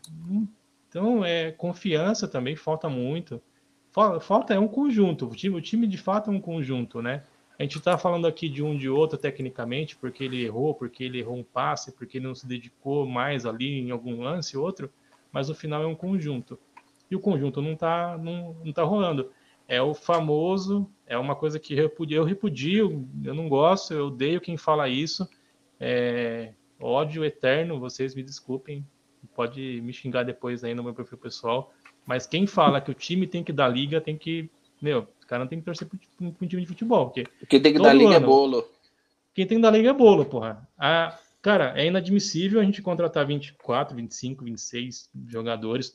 Então, é confiança também falta muito. Falta é um conjunto. O time, o time de fato é um conjunto, né? A gente está falando aqui de um de outro tecnicamente, porque ele errou, porque ele errou um passe, porque ele não se dedicou mais ali em algum lance outro, mas no final é um conjunto. E o conjunto não está não, não tá rolando. É o famoso, é uma coisa que eu repudio, eu repudio, eu não gosto, eu odeio quem fala isso. É, ódio eterno, vocês me desculpem, pode me xingar depois aí no meu perfil pessoal, mas quem fala que o time tem que dar liga tem que meu, o cara não tem que torcer pro, pro time de futebol. Porque Quem tem que dar liga é ano, é bolo. Quem tem que dar liga é bolo, porra. A, cara, é inadmissível a gente contratar 24, 25, 26 jogadores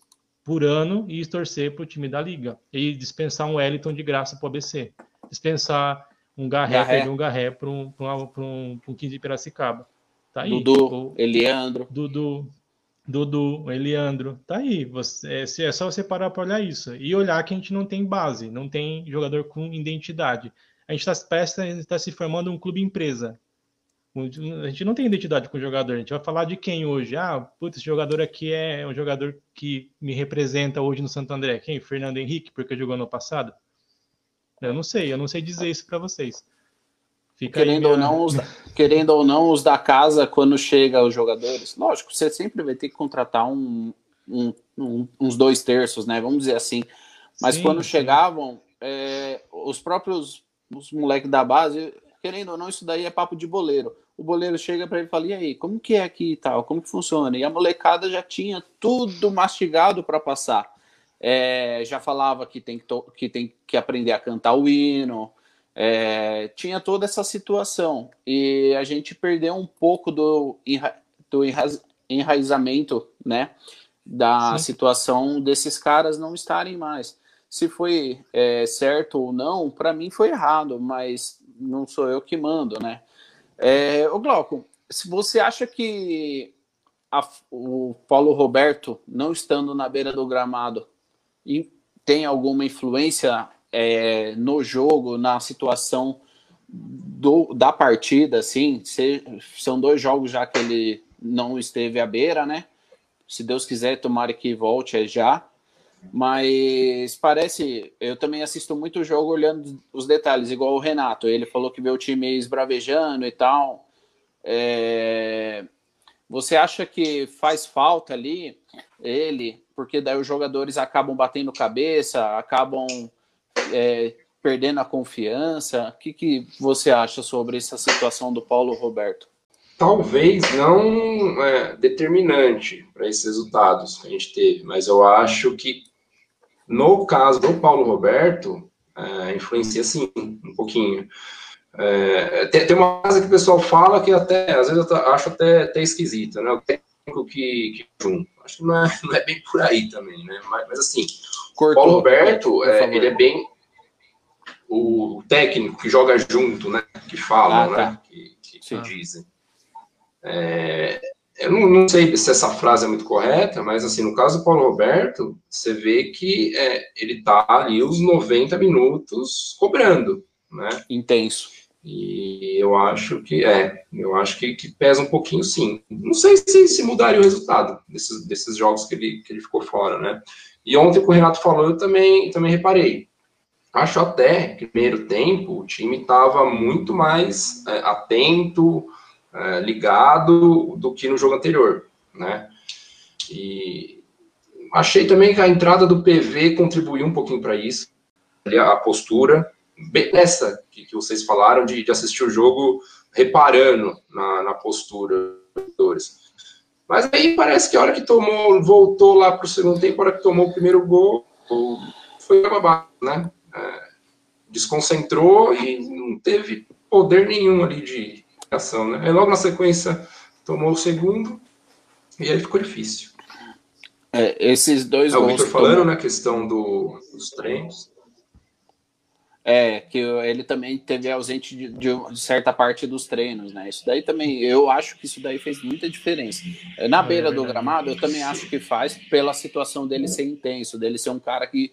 por ano e torcer pro time da liga. E dispensar um Wellington de graça pro ABC. Dispensar um Garré, Garré. um Garré para um, pra um, pra um, pra um 15 de Piracicaba. Tá aí. Dudu, o, Eliandro. Dudu, Dudu, Eliandro, tá aí. Você, é, é só você parar para olhar isso. E olhar que a gente não tem base, não tem jogador com identidade. A gente está tá se formando um clube empresa. A gente não tem identidade com o jogador. A gente vai falar de quem hoje? Ah, putz, esse jogador aqui é um jogador que me representa hoje no Santo André. Quem? Fernando Henrique, porque jogou no passado? Eu não sei, eu não sei dizer isso para vocês. Fica querendo, minha... ou não, os, querendo ou não, os da casa, quando chega os jogadores, lógico, você sempre vai ter que contratar um, um, um uns dois terços, né? Vamos dizer assim. Mas sim, quando sim. chegavam, é, os próprios os moleques da base, querendo ou não, isso daí é papo de boleiro. O boleiro chega para ele e fala: e aí, como que é aqui e tal? Como que funciona? E a molecada já tinha tudo mastigado para passar. É, já falava que tem que, que tem que aprender a cantar o hino, é, tinha toda essa situação e a gente perdeu um pouco do, enra, do enraizamento, né, da Sim. situação desses caras não estarem mais. Se foi é, certo ou não, para mim foi errado, mas não sou eu que mando, né? É, o Glauco, se você acha que a, o Paulo Roberto não estando na beira do gramado tem alguma influência é, no jogo, na situação do, da partida, assim, se, são dois jogos já que ele não esteve à beira, né? Se Deus quiser, tomara que volte já. Mas parece, eu também assisto muito o jogo olhando os detalhes, igual o Renato. Ele falou que vê o time esbravejando e tal. É... Você acha que faz falta ali ele, porque daí os jogadores acabam batendo cabeça, acabam é, perdendo a confiança? O que, que você acha sobre essa situação do Paulo Roberto? Talvez não é, determinante para esses resultados que a gente teve, mas eu acho que no caso do Paulo Roberto, é, influencia sim, um pouquinho. É, tem, tem, uma coisa que o pessoal fala que até, às vezes eu acho até, até esquisita, né? O técnico que, que junto. Acho que não é, não é bem por aí também, né? Mas, mas assim, o Paulo Roberto, é, ele é bem o técnico que joga junto, né? Que falam, ah, tá. né? Que, que, que dizem. É, eu não, não, sei se essa frase é muito correta, mas assim, no caso do Paulo Roberto, você vê que é, ele tá ali os 90 minutos cobrando, né? Intenso. E eu acho que é, eu acho que, que pesa um pouquinho sim. Não sei se, se mudaria o resultado desses, desses jogos que ele, que ele ficou fora, né? E ontem, que o Renato falou, eu também, também reparei. Acho até que primeiro tempo o time estava muito mais é, atento, é, ligado do que no jogo anterior, né? E achei também que a entrada do PV contribuiu um pouquinho para isso, a postura, essa que, que vocês falaram de, de, assistir o jogo reparando na, na postura Libertadores. Mas aí parece que a hora que tomou, voltou lá para o segundo tempo, a hora que tomou o primeiro gol, foi babado, né? É, desconcentrou e não teve poder nenhum ali de ação, né? Aí logo na sequência tomou o segundo e aí ficou difícil. É, esses dois é, gols. O Victor falando na né, questão do, dos treinos. É, que ele também teve ausente de, de, certa parte dos treinos, né? Isso daí também, eu acho que isso daí fez muita diferença. Na é beira do gramado, eu também acho que faz pela situação dele ser intenso, dele ser um cara que,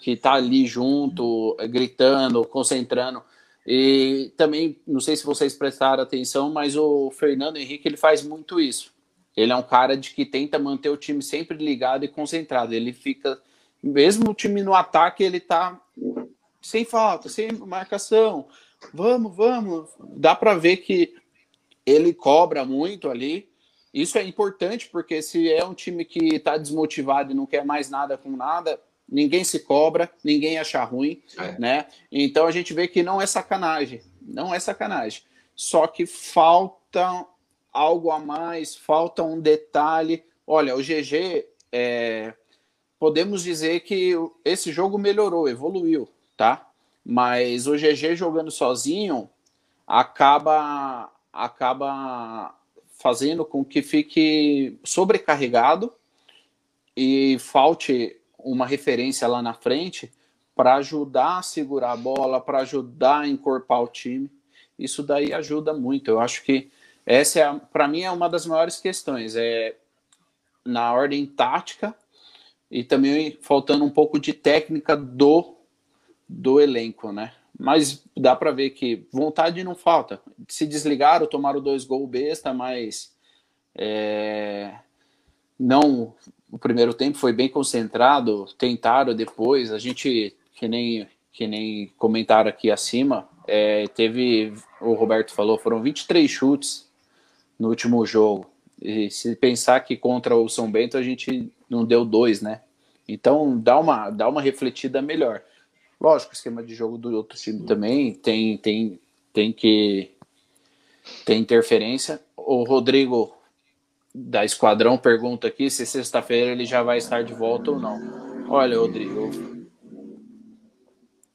que tá ali junto, gritando, concentrando. E também, não sei se vocês prestaram atenção, mas o Fernando Henrique, ele faz muito isso. Ele é um cara de que tenta manter o time sempre ligado e concentrado. Ele fica, mesmo o time no ataque, ele tá sem falta, sem marcação. Vamos, vamos. Dá para ver que ele cobra muito ali. Isso é importante porque se é um time que está desmotivado e não quer mais nada com nada, ninguém se cobra, ninguém acha ruim, é. né? Então a gente vê que não é sacanagem, não é sacanagem. Só que falta algo a mais, falta um detalhe. Olha, o GG, é, podemos dizer que esse jogo melhorou, evoluiu tá? Mas o GG jogando sozinho acaba acaba fazendo com que fique sobrecarregado e falte uma referência lá na frente para ajudar a segurar a bola, para ajudar a encorpar o time. Isso daí ajuda muito. Eu acho que essa é, para mim, é uma das maiores questões. É na ordem tática e também faltando um pouco de técnica do do elenco, né? Mas dá para ver que vontade não falta. Se desligaram, tomaram dois gols besta, mas é, não. O primeiro tempo foi bem concentrado, tentaram depois. A gente, que nem, que nem comentaram aqui acima, é, teve, o Roberto falou, foram 23 chutes no último jogo. E se pensar que contra o São Bento a gente não deu dois, né? Então dá uma, dá uma refletida melhor. Lógico, o esquema de jogo do outro time também tem, tem, tem que tem interferência. O Rodrigo da Esquadrão pergunta aqui se sexta-feira ele já vai estar de volta ou não. Olha, Rodrigo,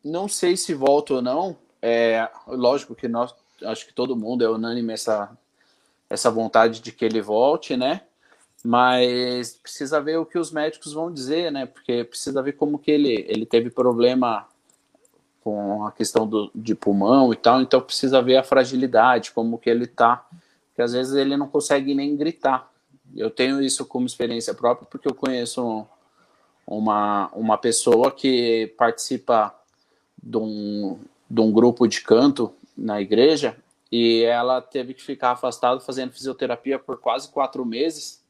não sei se volta ou não. É lógico que nós, acho que todo mundo é unânime essa essa vontade de que ele volte, né? Mas precisa ver o que os médicos vão dizer, né? Porque precisa ver como que ele ele teve problema com a questão do, de pulmão e tal, então precisa ver a fragilidade, como que ele tá, que às vezes ele não consegue nem gritar. Eu tenho isso como experiência própria porque eu conheço uma, uma pessoa que participa de um, de um grupo de canto na igreja e ela teve que ficar afastada fazendo fisioterapia por quase quatro meses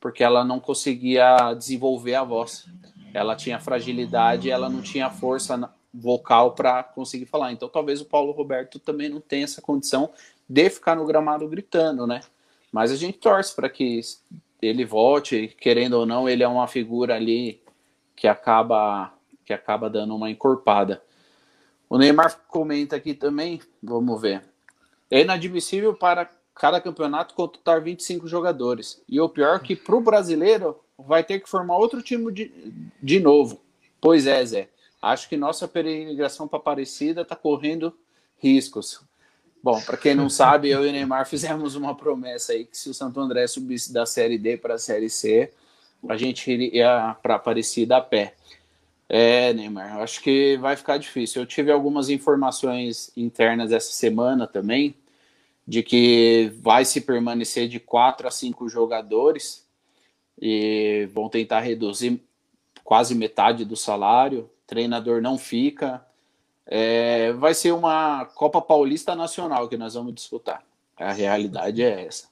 porque ela não conseguia desenvolver a voz. Ela tinha fragilidade, ela não tinha força vocal para conseguir falar. Então talvez o Paulo Roberto também não tenha essa condição de ficar no gramado gritando, né? Mas a gente torce para que ele volte, querendo ou não, ele é uma figura ali que acaba que acaba dando uma encorpada. O Neymar comenta aqui também, vamos ver. É inadmissível para cada campeonato contratar 25 jogadores. E o pior é que para o brasileiro vai ter que formar outro time de, de novo. Pois é, Zé. Acho que nossa peregrinação para Aparecida está correndo riscos. Bom, para quem não sabe, eu e o Neymar fizemos uma promessa aí que se o Santo André subisse da Série D para a Série C, a gente iria para Aparecida a pé. É, Neymar, acho que vai ficar difícil. Eu tive algumas informações internas essa semana também, de que vai se permanecer de quatro a cinco jogadores e vão tentar reduzir quase metade do salário treinador não fica. É, vai ser uma Copa Paulista Nacional que nós vamos disputar. A realidade é essa.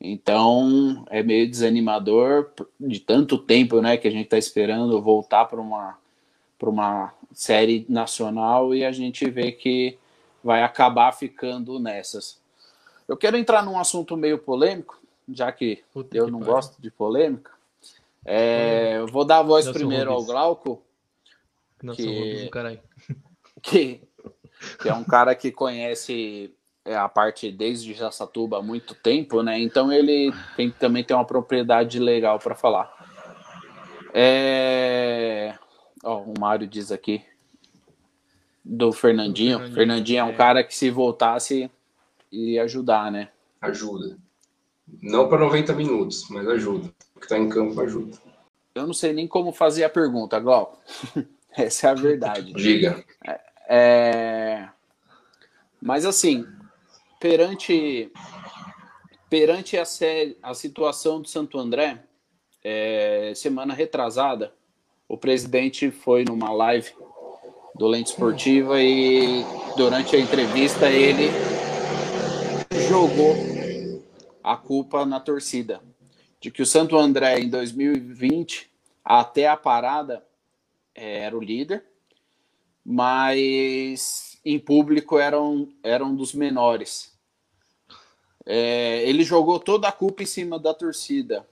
Então é meio desanimador de tanto tempo, né, que a gente está esperando voltar para uma uma série nacional e a gente vê que vai acabar ficando nessas. Eu quero entrar num assunto meio polêmico, já que Puta eu que não pai. gosto de polêmica. É, hum. vou dar a voz primeiro ao Glauco, nossa, que, caralho. Que, que é um cara que conhece é a parte desde Jaçatuba há muito tempo, né? Então ele tem também tem uma propriedade legal para falar. É... Ó, o Mário diz aqui do Fernandinho. Fernandinho, Fernandinho é um é. cara que se voltasse iria ajudar, né? Ajuda. Não para 90 minutos, mas ajuda. O que está em campo ajuda. Eu não sei nem como fazer a pergunta, Glauco. Essa é a verdade. Diga. É, é... Mas assim, perante perante a, série, a situação do Santo André, é, semana retrasada, o presidente foi numa live do Lente Esportiva e durante a entrevista ele jogou a culpa na torcida. De que o Santo André em 2020 até a parada é, era o líder, mas em público era um, era um dos menores. É, ele jogou toda a culpa em cima da torcida.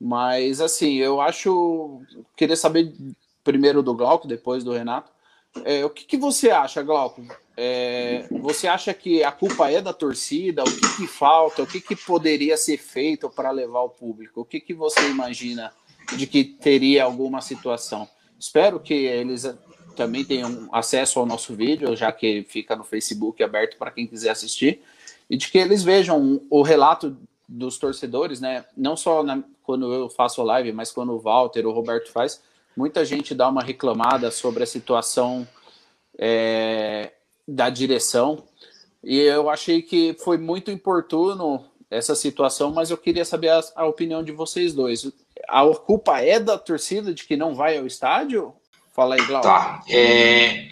Mas, assim, eu acho. Queria saber primeiro do Glauco, depois do Renato. É, o que, que, você acha, Glauco? É, você acha que a culpa é da torcida? O que, que falta? O que, que poderia ser feito para levar o público? O que, que você imagina de que teria alguma situação? Espero que eles também tenham acesso ao nosso vídeo, já que fica no Facebook aberto para quem quiser assistir e de que eles vejam o relato dos torcedores, né? Não só na, quando eu faço live, mas quando o Walter, o Roberto faz, muita gente dá uma reclamada sobre a situação é, da direção. E eu achei que foi muito importuno essa situação, mas eu queria saber a, a opinião de vocês dois. A culpa é da torcida de que não vai ao estádio? Fala aí, Glauco. Tá. É,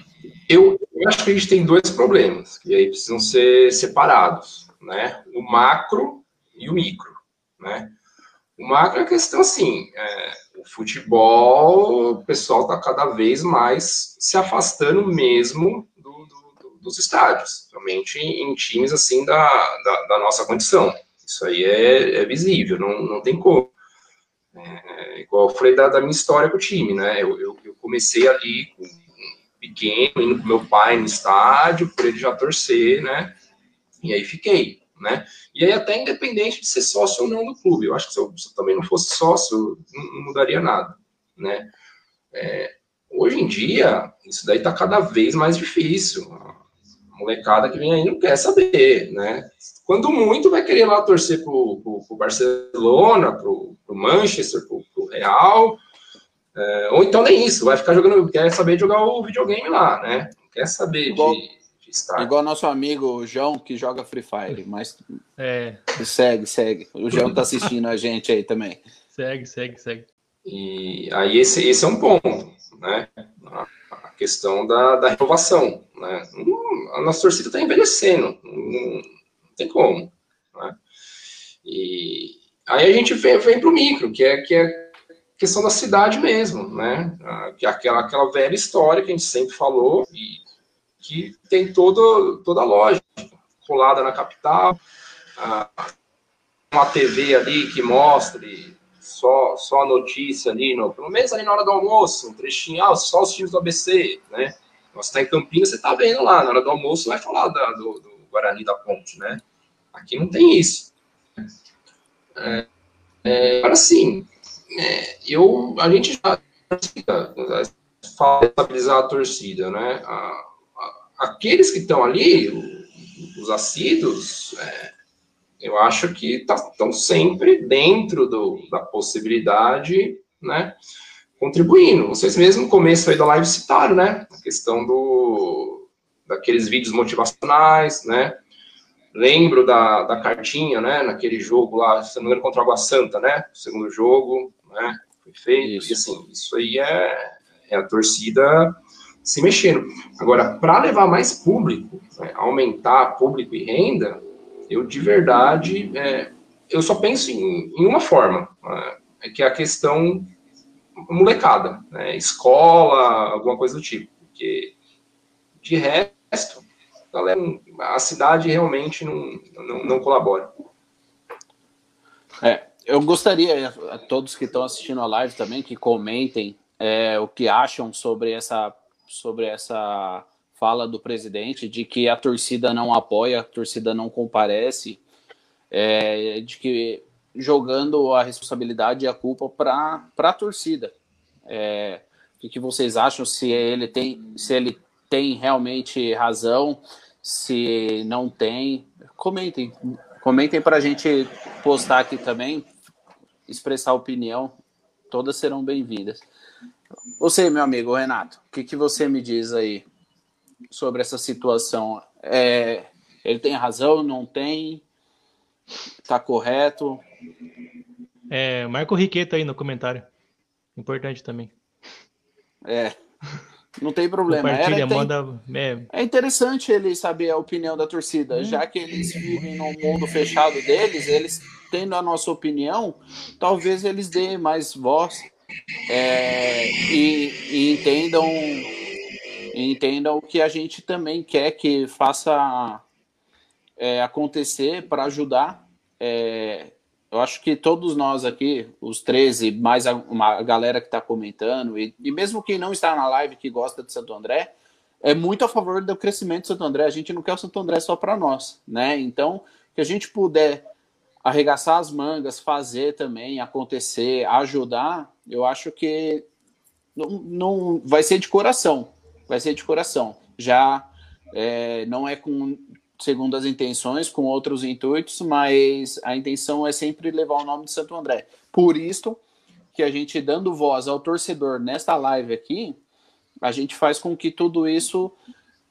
eu, eu acho que a gente tem dois problemas, que aí precisam ser separados, né? O macro e o micro, né? O macro é a questão assim, é, o futebol, o pessoal está cada vez mais se afastando mesmo do, do, dos estádios, realmente em, em, times assim da, da, da, nossa condição. Isso aí é, é visível, não, não tem como. É, igual eu falei da, da, minha história com o time, né? Eu, eu, eu comecei ali com pequeno, indo com meu pai no estádio, por ele já torcer, né? E aí fiquei, né? E aí até independente de ser sócio ou não do clube, eu acho que se eu, se eu também não fosse sócio, não, mudaria nada, né? É, hoje em dia, isso daí tá cada vez mais difícil. Molecada que vem aí não quer saber, né? Quando muito vai querer lá torcer pro, pro, pro Barcelona, pro, pro Manchester, pro, pro Real, é, ou então nem isso, vai ficar jogando, quer saber jogar o videogame lá, né? Não quer saber igual, de, de estar. Igual nosso amigo João, que joga Free Fire, mas é. segue, segue. O João tá assistindo a gente aí também. Segue, segue, segue. E aí esse, esse é um ponto, né? Questão da, da renovação, né? A nossa torcida está envelhecendo, não, não, tem como, né? E aí a gente vem, vem para o micro, que é, que é questão da cidade mesmo, né? Que é aquela, aquela velha história que a gente sempre falou e que tem todo, toda a lógica colada na capital, uma TV ali que mostre só, só a notícia ali, no, pelo menos ali na hora do almoço, um trechinho, ah, só os times do ABC, né? Você está em Campinas, você está vendo lá, na hora do almoço vai falar da, do, do, Guarani da Ponte, né? Aqui não tem isso. É, é, agora sim, é, eu, a gente já fala estabilizar a torcida, né? A, a, aqueles que estão ali, os assíduos, é, eu acho que estão tá, sempre dentro do, da possibilidade, né? Contribuindo. Vocês mesmo no começo aí da live citaram, né? A questão do, daqueles vídeos motivacionais, né? Lembro da, da cartinha, né? Naquele jogo lá, se não me engano, contra a Água Santa, né? Segundo jogo, né? Foi feito. Isso. E assim, isso aí é, é a torcida se mexendo. Agora, para levar mais público, né, aumentar público e renda, eu de verdade, é, eu só penso em, em uma forma, é que é a questão molecada, né, escola, alguma coisa do tipo, porque de resto, galera, a cidade realmente não, não, não colabora. É, eu gostaria, a todos que estão assistindo a live também, que comentem é, o que acham sobre essa, sobre essa fala do presidente de que a torcida não apoia, a torcida não comparece, é, de que jogando a responsabilidade e a culpa para a torcida. É, o que vocês acham? Se ele tem, se ele tem realmente razão, se não tem, comentem, comentem para a gente postar aqui também, expressar opinião. Todas serão bem-vindas. Você, meu amigo Renato, o que, que você me diz aí sobre essa situação? É, ele tem razão? Não tem? Está correto? É, marca o Riqueto aí no comentário. Importante também. É. Não tem problema. Compartilha, tem... manda. É... é... interessante ele saber a opinião da torcida, hum. já que eles vivem no mundo fechado deles, eles tendo a nossa opinião, talvez eles dêem mais voz é, e, e, entendam entendam o que a gente também quer que faça é, acontecer para ajudar. É, eu acho que todos nós aqui, os 13, mais a, uma galera que está comentando, e, e, mesmo quem não está na live que gosta de Santo André, é muito a favor do crescimento de Santo André. A gente não quer o Santo André só para nós, né? Então, que a gente puder arregaçar as mangas, fazer também acontecer, ajudar, eu acho que não, não vai ser de coração, vai ser de coração. Já é, não é com segundo as intenções, com outros intuitos, mas a intenção é sempre levar o nome de Santo André. Por isso que a gente dando voz ao torcedor nesta live aqui, a gente faz com que tudo isso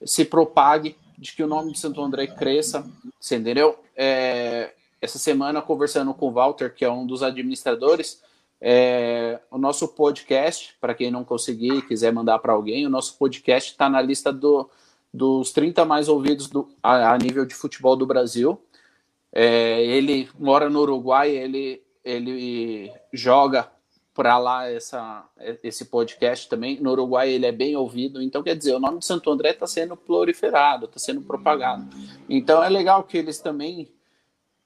se propague, de que o nome de Santo André cresça, entendeu? É, essa semana, conversando com o Walter, que é um dos administradores, é, o nosso podcast, para quem não conseguir, quiser mandar para alguém, o nosso podcast está na lista do, dos 30 mais ouvidos do, a, a, nível de futebol do Brasil. É, ele mora no Uruguai, ele, ele joga para lá essa, esse podcast também. No Uruguai ele é bem ouvido, então quer dizer, o nome de Santo André está sendo proliferado, está sendo propagado. Então é legal que eles também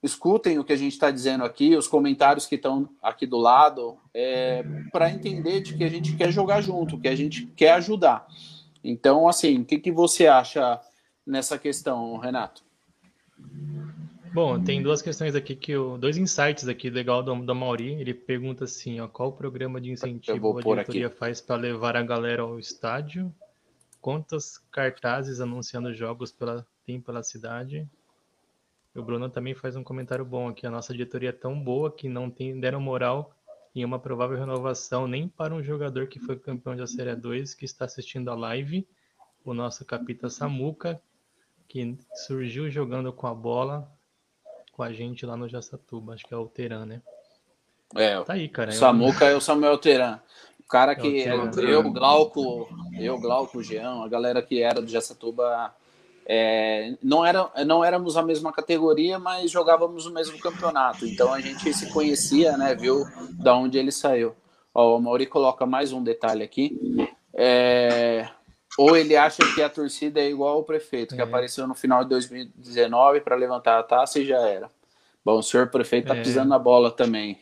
escutem o que a gente está dizendo aqui, os comentários que estão aqui do lado, é, para entender de que a gente quer jogar junto, que a gente quer ajudar. Então, assim, o que, que você acha nessa questão, Renato? Bom, tem duas questões aqui que eu, dois insights aqui legal do, do Mauri. Ele pergunta assim, ó, qual o programa de incentivo a diretoria aqui. faz para levar a galera ao estádio? Quantos cartazes anunciando jogos pela, tem pela cidade? O Bruno também faz um comentário bom aqui. A nossa diretoria é tão boa que não tem, deram moral em uma provável renovação nem para um jogador que foi campeão da Série 2 que está assistindo a live, o nosso capita Samuca, que surgiu jogando com a bola com a gente lá no Jaçatuba. Acho que é o Teran, né? É, tá aí, cara. Samuca é o Samuel Teran. O cara é que é o eu, Glauco, eu, Glauco, Jean, a galera que era do Jaçatuba é, não, era, não éramos a mesma categoria, mas jogávamos o mesmo campeonato. Então a gente se conhecia, né? Viu da onde ele saiu. Ó, o Mauri coloca mais um detalhe aqui. É, ou ele acha que a torcida é igual ao prefeito, que é. apareceu no final de 2019 para levantar a taça e já era. Bom, o senhor prefeito tá é. pisando na bola também.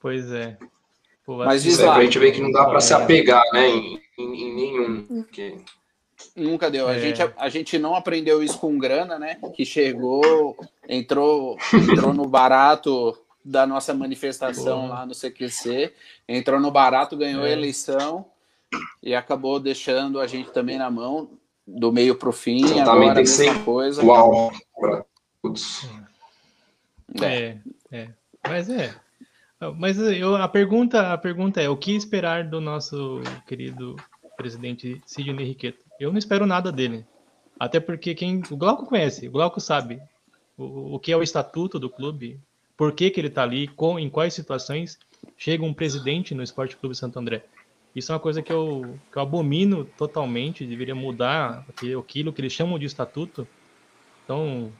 Pois é. Pô, Mas diz lá. A gente vê que não dá para se apegar, né, em, em, em nenhum. Porque Nunca deu. A, é. gente, a, a, gente não aprendeu isso com grana, né? Que chegou, entrou, entrou no barato da nossa manifestação lá no CQC, entrou no barato, ganhou é. a eleição e acabou deixando a gente também na mão do meio para o fim. Então, agora tem a mesma coisa. Uau, é, é. Mas é. Mas eu, a pergunta, a pergunta é: o que esperar do nosso querido presidente Sidney Riqueto? Eu não espero nada dele. Até porque quem o Glauco conhece, o Glauco sabe o, o que é o estatuto do clube, por que, que ele está ali, com, em quais situações chega um presidente no Esporte Clube Santo André. Isso é uma coisa que eu, que eu abomino totalmente, deveria mudar aquilo que eles chamam de estatuto. Então,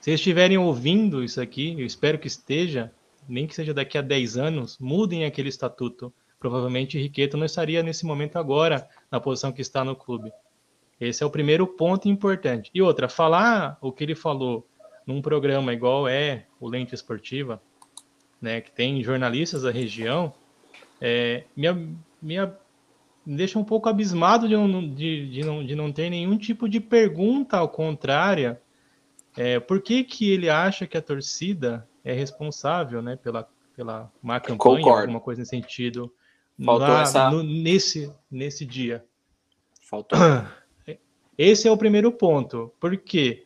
se estiverem ouvindo isso aqui, eu espero que esteja, nem que seja daqui a 10 anos, mudem aquele estatuto. Provavelmente Riqueto não estaria nesse momento agora na posição que está no clube. Esse é o primeiro ponto importante. E outra, falar o que ele falou num programa igual é o Lente Esportiva, né, que tem jornalistas da região, é, me, me, me deixa um pouco abismado de não, de, de não, de não ter nenhum tipo de pergunta ao contrária. É, por que, que ele acha que a torcida é responsável né, pela, pela má campanha, Concordo. alguma coisa nesse sentido, Faltou lá, essa... no, nesse, nesse dia? Faltou. Esse é o primeiro ponto. Por quê?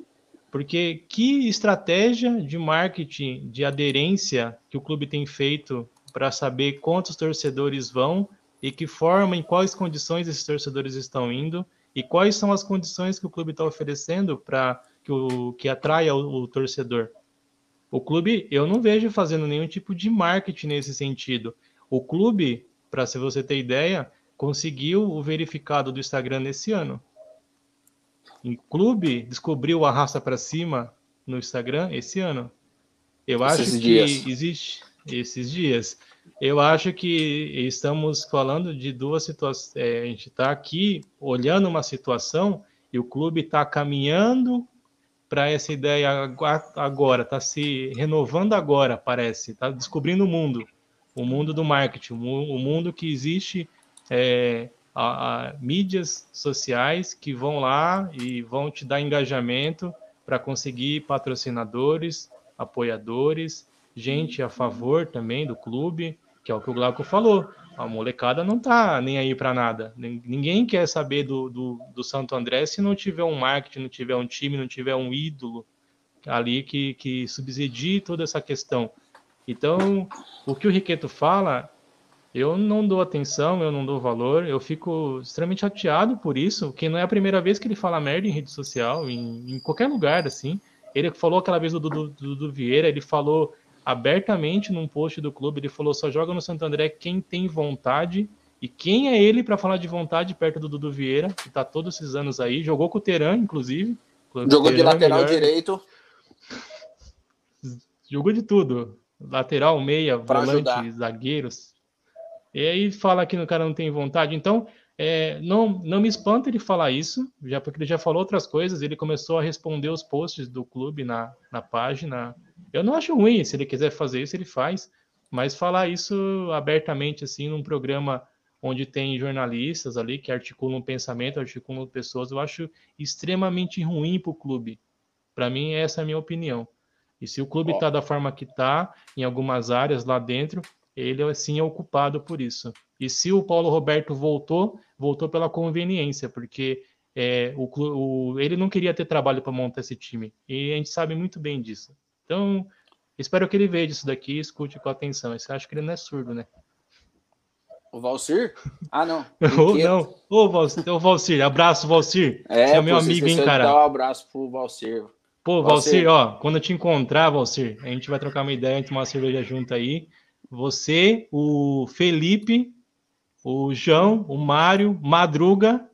Porque que estratégia de marketing, de aderência que o clube tem feito para saber quantos torcedores vão e que forma, em quais condições esses torcedores estão indo e quais são as condições que o clube está oferecendo para que, que atraia o, o torcedor. O clube, eu não vejo fazendo nenhum tipo de marketing nesse sentido. O clube, para se você ter ideia, conseguiu o verificado do Instagram nesse ano. O clube descobriu o arrasta para cima no Instagram esse ano. Eu esses acho dias. que existe esses dias. Eu acho que estamos falando de duas situações. É, a gente está aqui olhando uma situação e o clube está caminhando para essa ideia agora, está se renovando agora, parece, está descobrindo o mundo, o mundo do marketing, o mundo que existe é, a, a, mídias sociais que vão lá e vão te dar engajamento para conseguir patrocinadores, apoiadores, gente a favor também do clube, que é o que o Glauco falou. A molecada não tá nem aí para nada. Ninguém quer saber do, do, do, Santo André se não tiver um marketing, não tiver um time, não tiver um ídolo ali que, que subsidie toda essa questão. Então, o que o Riqueto fala, eu não dou atenção, eu não dou valor, eu fico extremamente chateado por isso, que não é a primeira vez que ele fala merda em rede social, em, em qualquer lugar, assim. Ele falou aquela vez do Dudu Vieira, ele falou abertamente num post do clube, ele falou: só joga no Santo André quem tem vontade. E quem é ele para falar de vontade perto do Dudu Vieira, que está todos esses anos aí? Jogou com o Teran, inclusive. Jogou de lateral melhor... direito. Jogou de tudo. Lateral, meia, pra volante, ajudar. zagueiros. E aí fala que o cara não tem vontade. Então, é, não, não me espanta ele falar isso, já porque ele já falou outras coisas. Ele começou a responder os posts do clube na, na página eu não acho ruim, se ele quiser fazer isso, ele faz, mas falar isso abertamente, assim, num programa onde tem jornalistas ali que articulam pensamento, articulam pessoas, eu acho extremamente ruim para o clube. Para mim, essa é a minha opinião. E se o clube está da forma que está, em algumas áreas lá dentro, ele assim é ocupado por isso. E se o Paulo Roberto voltou, voltou pela conveniência, porque é, o, o, ele não queria ter trabalho para montar esse time. E a gente sabe muito bem disso. Então, espero que ele veja isso daqui e escute com atenção. Eu acho que ele não é surdo, né? O Valcir? Ah, não. Ou não. Ô, Valcir, Valcir, abraço, Valcir. É, Você é meu amigo, hein, cara? Um abraço pro Valcir. Pô, Valcir, Valcir, ó, quando eu te encontrar, Valcir, a gente vai trocar uma ideia, tomar uma cerveja junto aí. Você, o Felipe, o João, o Mário, Madruga,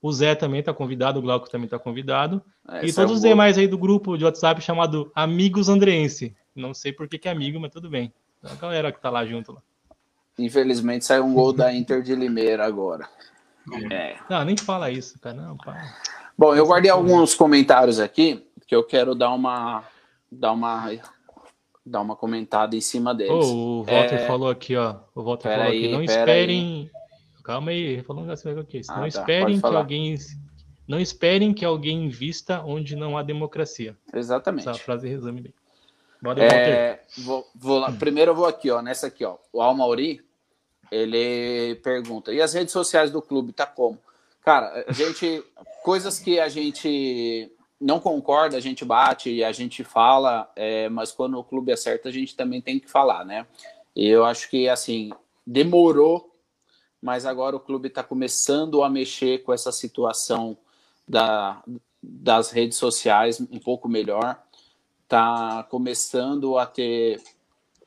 o Zé também tá convidado, o Glauco também tá convidado. É, e todos é os demais aí do grupo de WhatsApp chamado Amigos Andreense. Não sei por que, que é amigo, mas tudo bem. A galera que tá lá junto lá. Infelizmente saiu um gol da Inter de Limeira agora. É. Não, nem fala isso, cara. Não, pá. Bom, eu guardei alguns comentários aqui que eu quero dar uma dar uma dar uma comentada em cima deles. Oh, o Walter é... falou aqui, ó. O Walter pera falou aí, aqui. Não esperem. Aí. Calma aí, falou aqui. Ah, não tá, esperem que alguém não esperem que alguém invista onde não há democracia. Exatamente. Essa frase resume bem. É, vou, vou lá. Primeiro eu vou aqui, ó, nessa aqui, ó. O Almauri, ele pergunta: e as redes sociais do clube tá como? Cara, a gente coisas que a gente não concorda, a gente bate e a gente fala, é, mas quando o clube acerta, a gente também tem que falar, né? E eu acho que assim demorou, mas agora o clube está começando a mexer com essa situação da, das redes sociais um pouco melhor, está começando a ter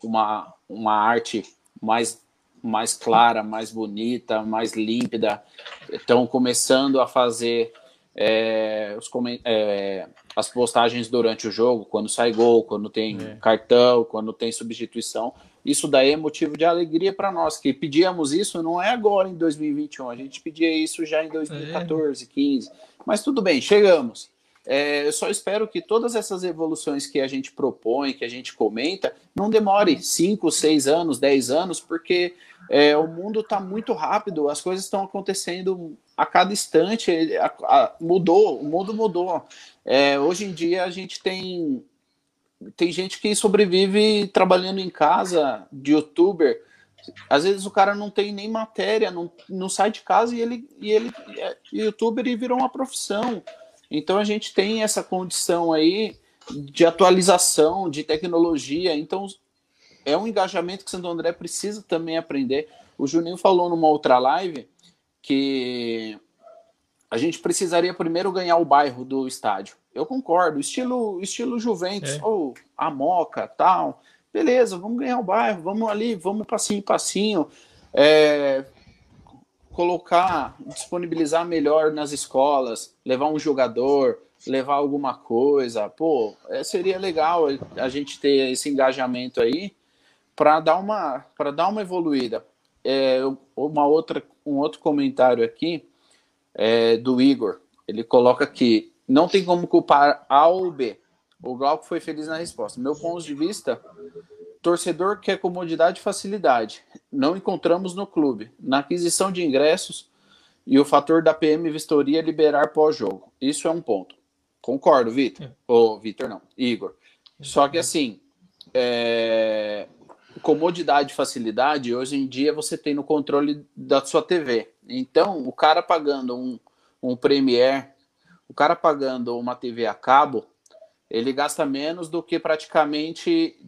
uma, uma arte mais, mais clara, mais bonita, mais límpida, estão começando a fazer é, os, é, as postagens durante o jogo, quando sai gol, quando tem é. cartão, quando tem substituição. Isso daí é motivo de alegria para nós, que pedíamos isso não é agora em 2021, a gente pedia isso já em 2014, 15. Mas tudo bem, chegamos. É, eu só espero que todas essas evoluções que a gente propõe, que a gente comenta, não demore 5, 6 anos, 10 anos, porque É, o mundo está muito rápido, as coisas estão acontecendo a cada instante. A, a, mudou, o mundo mudou. É, hoje em dia a gente tem tem gente que sobrevive trabalhando em casa de youtuber. Às vezes o cara não tem nem matéria, não, não sai de casa e ele, e ele é youtuber e virou uma profissão. Então a gente tem essa condição aí de atualização, de tecnologia. Então é um engajamento que Santo André precisa também aprender. O Juninho falou numa outra live que a gente precisaria primeiro ganhar o bairro do estádio. Eu concordo, estilo estilo Juventus, é. ou a Moca, tal. Beleza, vamos ganhar o bairro, vamos ali, vamos passinho passinho. É, colocar, disponibilizar melhor nas escolas, levar um jogador, levar alguma coisa. Pô, é, seria legal a gente ter esse engajamento aí para dar uma para dar uma evoluída. É, uma outra um outro comentário aqui é, do Igor. Ele coloca que não tem como culpar A ou B. O Glauco foi feliz na resposta. Meu ponto de vista, torcedor quer comodidade e facilidade. Não encontramos no clube. Na aquisição de ingressos e o fator da PM Vistoria liberar pós-jogo. Isso é um ponto. Concordo, Vitor. É. Ou Vitor não, Igor. Só que assim, é comodidade e facilidade, hoje em dia você tem no controle da sua TV. Então, o cara pagando um, um Premiere, o cara pagando uma TV a cabo, ele gasta menos do que praticamente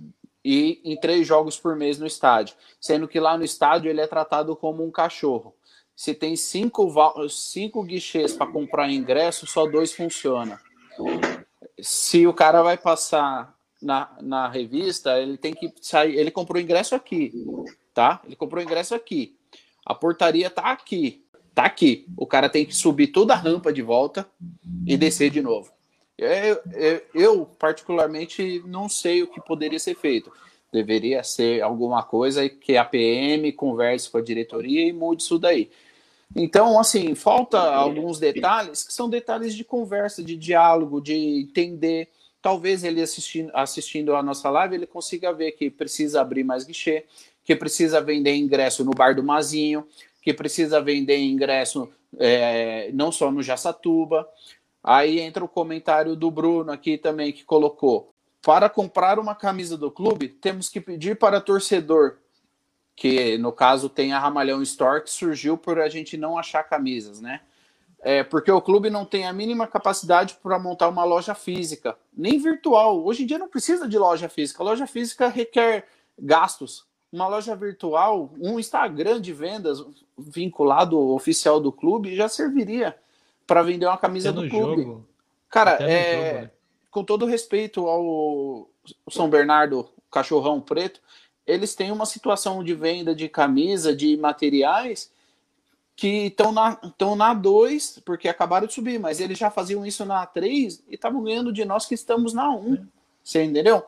ir em três jogos por mês no estádio. Sendo que lá no estádio ele é tratado como um cachorro. Se tem cinco, cinco guichês para comprar ingresso, só dois funcionam. Se o cara vai passar na, na revista, ele tem que sair. Ele comprou ingresso aqui, tá? Ele comprou ingresso aqui. A portaria tá aqui, tá aqui. O cara tem que subir toda a rampa de volta e descer de novo. Eu, eu, eu, particularmente, não sei o que poderia ser feito. Deveria ser alguma coisa que a PM converse com a diretoria e mude isso daí. Então, assim, falta alguns detalhes que são detalhes de conversa, de diálogo, de entender talvez ele assistindo, assistindo a nossa live, ele consiga ver que precisa abrir mais guichê, que precisa vender ingresso no bar do Mazinho, que precisa vender ingresso é, não só no Jaçatuba. Aí entra o comentário do Bruno aqui também, que colocou: para comprar uma camisa do clube, temos que pedir para torcedor, que no caso tem a Ramalhão Store, que surgiu por a gente não achar camisas, né? É, porque o clube não tem a mínima capacidade para montar uma loja física, nem virtual. Hoje em dia não precisa de loja física. A loja física requer gastos. Uma loja virtual, um Instagram de vendas vinculado oficial do clube já serviria para vender uma camisa Até do clube. Jogo. Cara, é, jogo, né? com todo respeito ao São Bernardo Cachorrão Preto, eles têm uma situação de venda de camisa, de materiais que estão na, estão na 2, porque acabaram de subir, mas eles já faziam isso na 3 e estavam ganhando de nós que estamos na 1. Um, você entendeu?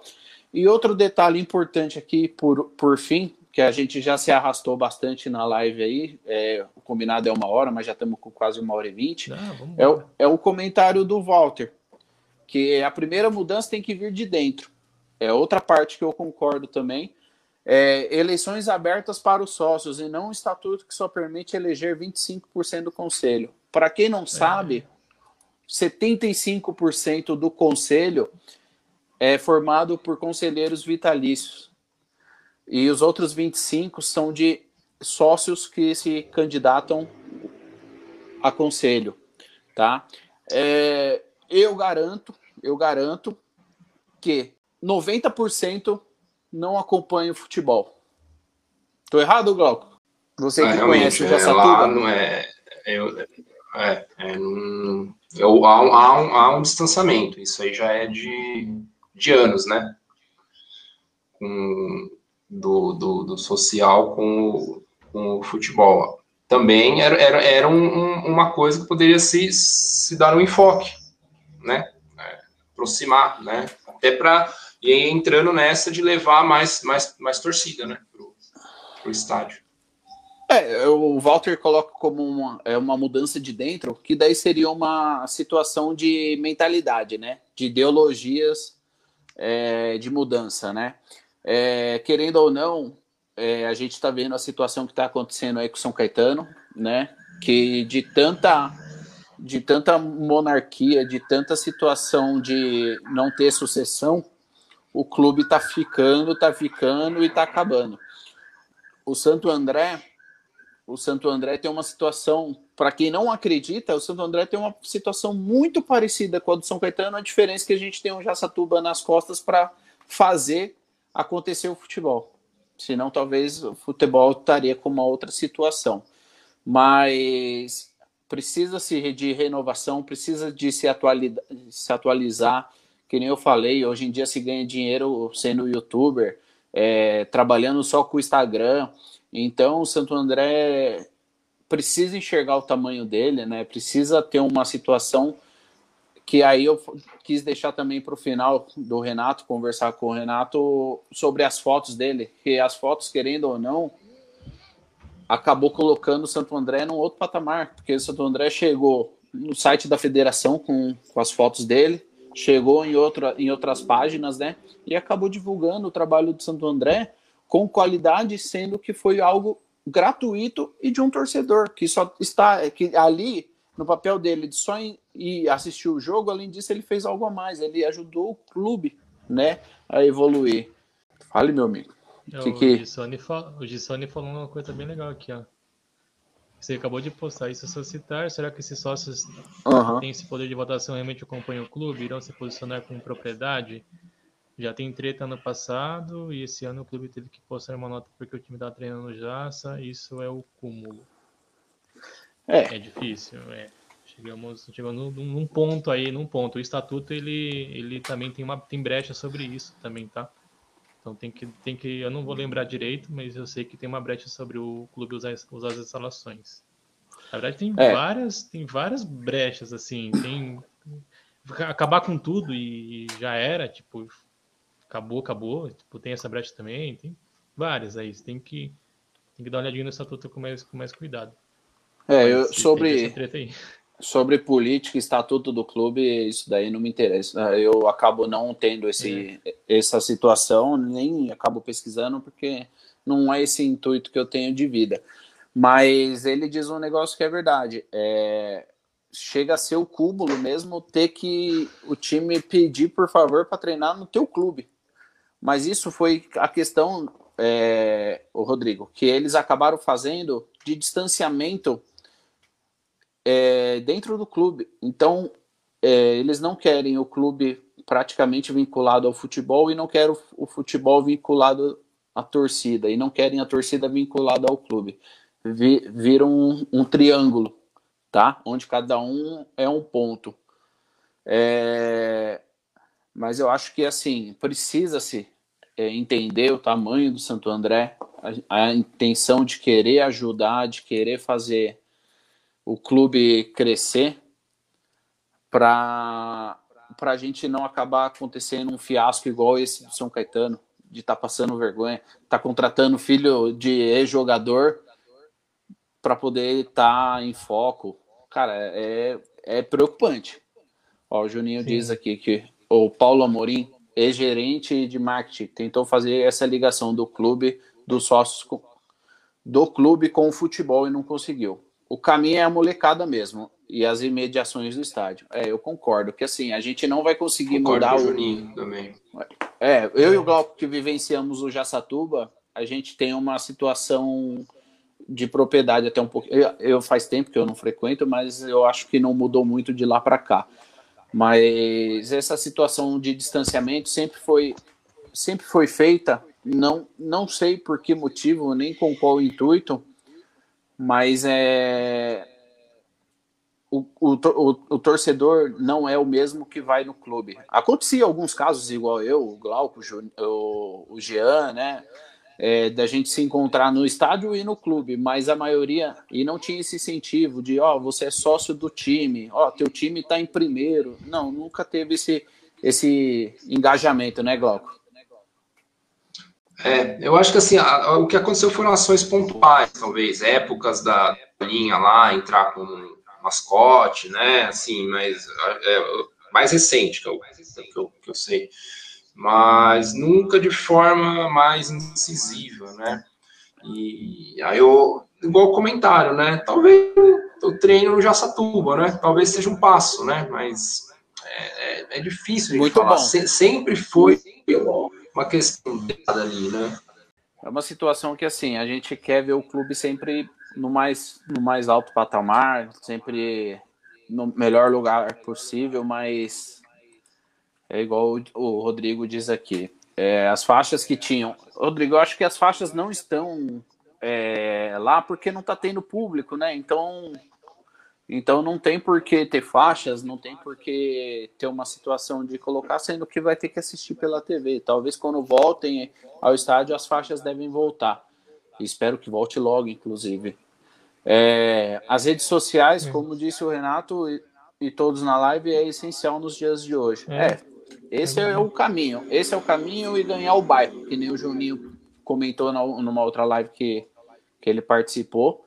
E outro detalhe importante aqui, por, por fim, que a gente já se arrastou bastante na live aí, é, o combinado é uma hora, mas já estamos com quase uma hora e vinte, é, o, é o comentário do Walter, que a primeira mudança tem que vir de dentro. É outra parte que eu concordo também, é, eleições abertas para os sócios e não um estatuto que só permite eleger 25% do conselho. Para quem não sabe, é. 75% do conselho é formado por conselheiros vitalícios. E os outros 25 são de sócios que se candidatam a conselho, tá? É, eu garanto, eu garanto que 90% não acompanha o futebol. Tô errado, Glauco? Você que é, conhece o Jaçatuba. É, lá não é, é, é, é não, é, há, um, há, um, há um distanciamento. Isso aí já é de, de anos, né? Com, do, do, do social com o, com o futebol. Também era, era, era um, um, uma coisa que poderia se, se dar um enfoque, né? É, aproximar, né? Até para e entrando nessa de levar mais, mais, mais torcida, né, pro estádio. É, o Walter coloca como uma, é uma mudança de dentro, que daí seria uma situação de mentalidade, né? De ideologias é, de mudança, né? É, querendo ou não, é, a gente está vendo a situação que está acontecendo aí com São Caetano, né? Que de tanta de tanta monarquia, de tanta situação de não ter sucessão, o clube está ficando, está ficando e está acabando. O Santo André, o Santo André tem uma situação, para quem não acredita, o Santo André tem uma situação muito parecida com a do São Caetano, a diferença é que a gente tem um Jaçatuba nas costas para fazer acontecer o futebol. Senão, talvez o futebol estaria com uma outra situação. Mas precisa-se de renovação, precisa de se, se atualizar. Que nem eu falei, hoje em dia se ganha dinheiro sendo youtuber, é, trabalhando só com o Instagram. Então, o Santo André precisa enxergar o tamanho dele, né? Precisa ter uma situação que aí eu quis deixar também para o final do Renato, conversar com o Renato sobre as fotos dele, que as fotos, querendo ou não, acabou colocando o Santo André num outro patamar, porque o Santo André chegou no site da federação com, com as fotos dele, chegou em, outra, em outras páginas, né, e acabou divulgando o trabalho do Santo André com qualidade, sendo que foi algo gratuito e de um torcedor que só está que ali no papel dele de só ir assistir o jogo, além disso, ele fez algo a mais. Ele ajudou o clube, né, a evoluir. Fale, meu amigo. É, que, que... O Gissone falou uma coisa bem legal aqui, ó. Você acabou de postar isso citar. Será que esses sócios uhum. têm esse poder de votação realmente acompanham o clube? Irão se posicionar com propriedade? Já tem treta ano passado e esse ano o clube teve que postar uma nota porque o time está treinando Jaça. Isso é o cúmulo. É, é difícil, é. Chegamos, chegamos num, num, ponto aí, num ponto. O estatuto ele, ele também tem uma tem brecha sobre isso também, tá? Então tem que tem que eu não vou lembrar direito, mas eu sei que tem uma brecha sobre o clube usar, usar as instalações. Na verdade tem é. várias tem várias brechas assim, tem acabar com tudo e já era, tipo, acabou, acabou, tipo, tem essa brecha também, tem várias aí, você tem que tem que dar uma olhadinha no estatuto com mais com mais cuidado. É, eu, sobre, sobre política e estatuto do clube, isso daí não me interessa. Eu acabo não tendo esse, é. essa situação, nem acabo pesquisando, porque não é esse intuito que eu tenho de vida. Mas ele diz um negócio que é verdade. É, chega a ser o cúmulo mesmo ter que o time pedir por favor para treinar no teu clube. Mas isso foi a questão, é, o Rodrigo, que eles acabaram fazendo de distanciamento é, dentro do clube. Então, é, eles não querem o clube praticamente vinculado ao futebol e não querem o, futebol vinculado à torcida, e não querem a torcida vinculada ao clube. Vi, viram um, um, triângulo, tá? Onde cada um é um ponto. É, mas eu acho que, assim, precisa-se é, entender o tamanho do Santo André, a, a intenção de querer ajudar, de querer fazer o clube crescer para a gente não acabar acontecendo um fiasco igual esse do São Caetano, de estar tá passando vergonha, tá contratando filho de ex-jogador para poder estar tá em foco. Cara, é, é preocupante. Ó, o Juninho Sim. diz aqui que o Paulo Amorim, ex-gerente de marketing, tentou fazer essa ligação do clube, dos sócios com, do clube com o futebol e não conseguiu o caminho é a molecada mesmo e as imediações do estádio. É, eu concordo que assim a gente não vai conseguir concordo mudar o Juninho também. É, eu e o Glauco que vivenciamos o Jaçatuba, a gente tem uma situação de propriedade até um pouco. Eu, eu faz tempo que eu não frequento, mas eu acho que não mudou muito de lá para cá. Mas essa situação de distanciamento sempre foi sempre foi feita, não não sei por que motivo, nem com qual intuito, mas é o, o, o, torcedor não é o mesmo que vai no clube. Acontecia alguns casos, igual eu, o Glauco, o, o Jean, né? É, da gente se encontrar no estádio e no clube, mas a maioria e não tinha esse incentivo de ó, oh, você é sócio do time, ó, oh, teu time está em primeiro. Não, nunca teve esse, esse engajamento, né, Glauco? É, eu acho que assim, a, a, o que aconteceu foram ações pontuais, talvez, épocas da linha lá, entrar com um mascote, né? Assim, mas é, mais recente que eu, que eu, que eu sei. Mas nunca de forma mais incisiva, né? E aí eu, igual comentário, né? Talvez o treino no Jaçatuba, né? Talvez seja um passo, né? Mas é, é, é difícil de falar. Se, sempre foi uma questão ali, né? É uma situação que assim a gente quer ver o clube sempre no mais no mais alto patamar, sempre no melhor lugar possível, mas é igual o Rodrigo diz aqui. É, as faixas que tinham. Rodrigo, eu acho que as faixas não estão é, lá porque não está tendo público, né? Então, então não tem por que ter faixas, não tem por que ter uma situação de colocar, sendo que vai ter que assistir pela TV. Talvez quando voltem ao estádio as faixas devem voltar. Espero que volte logo, inclusive. É, as redes sociais, como disse o Renato e, e, todos na live, é essencial nos dias de hoje. É, é esse é o caminho. Esse é o caminho e ganhar o bairro, que nem o Juninho comentou na, numa outra live que, que ele participou.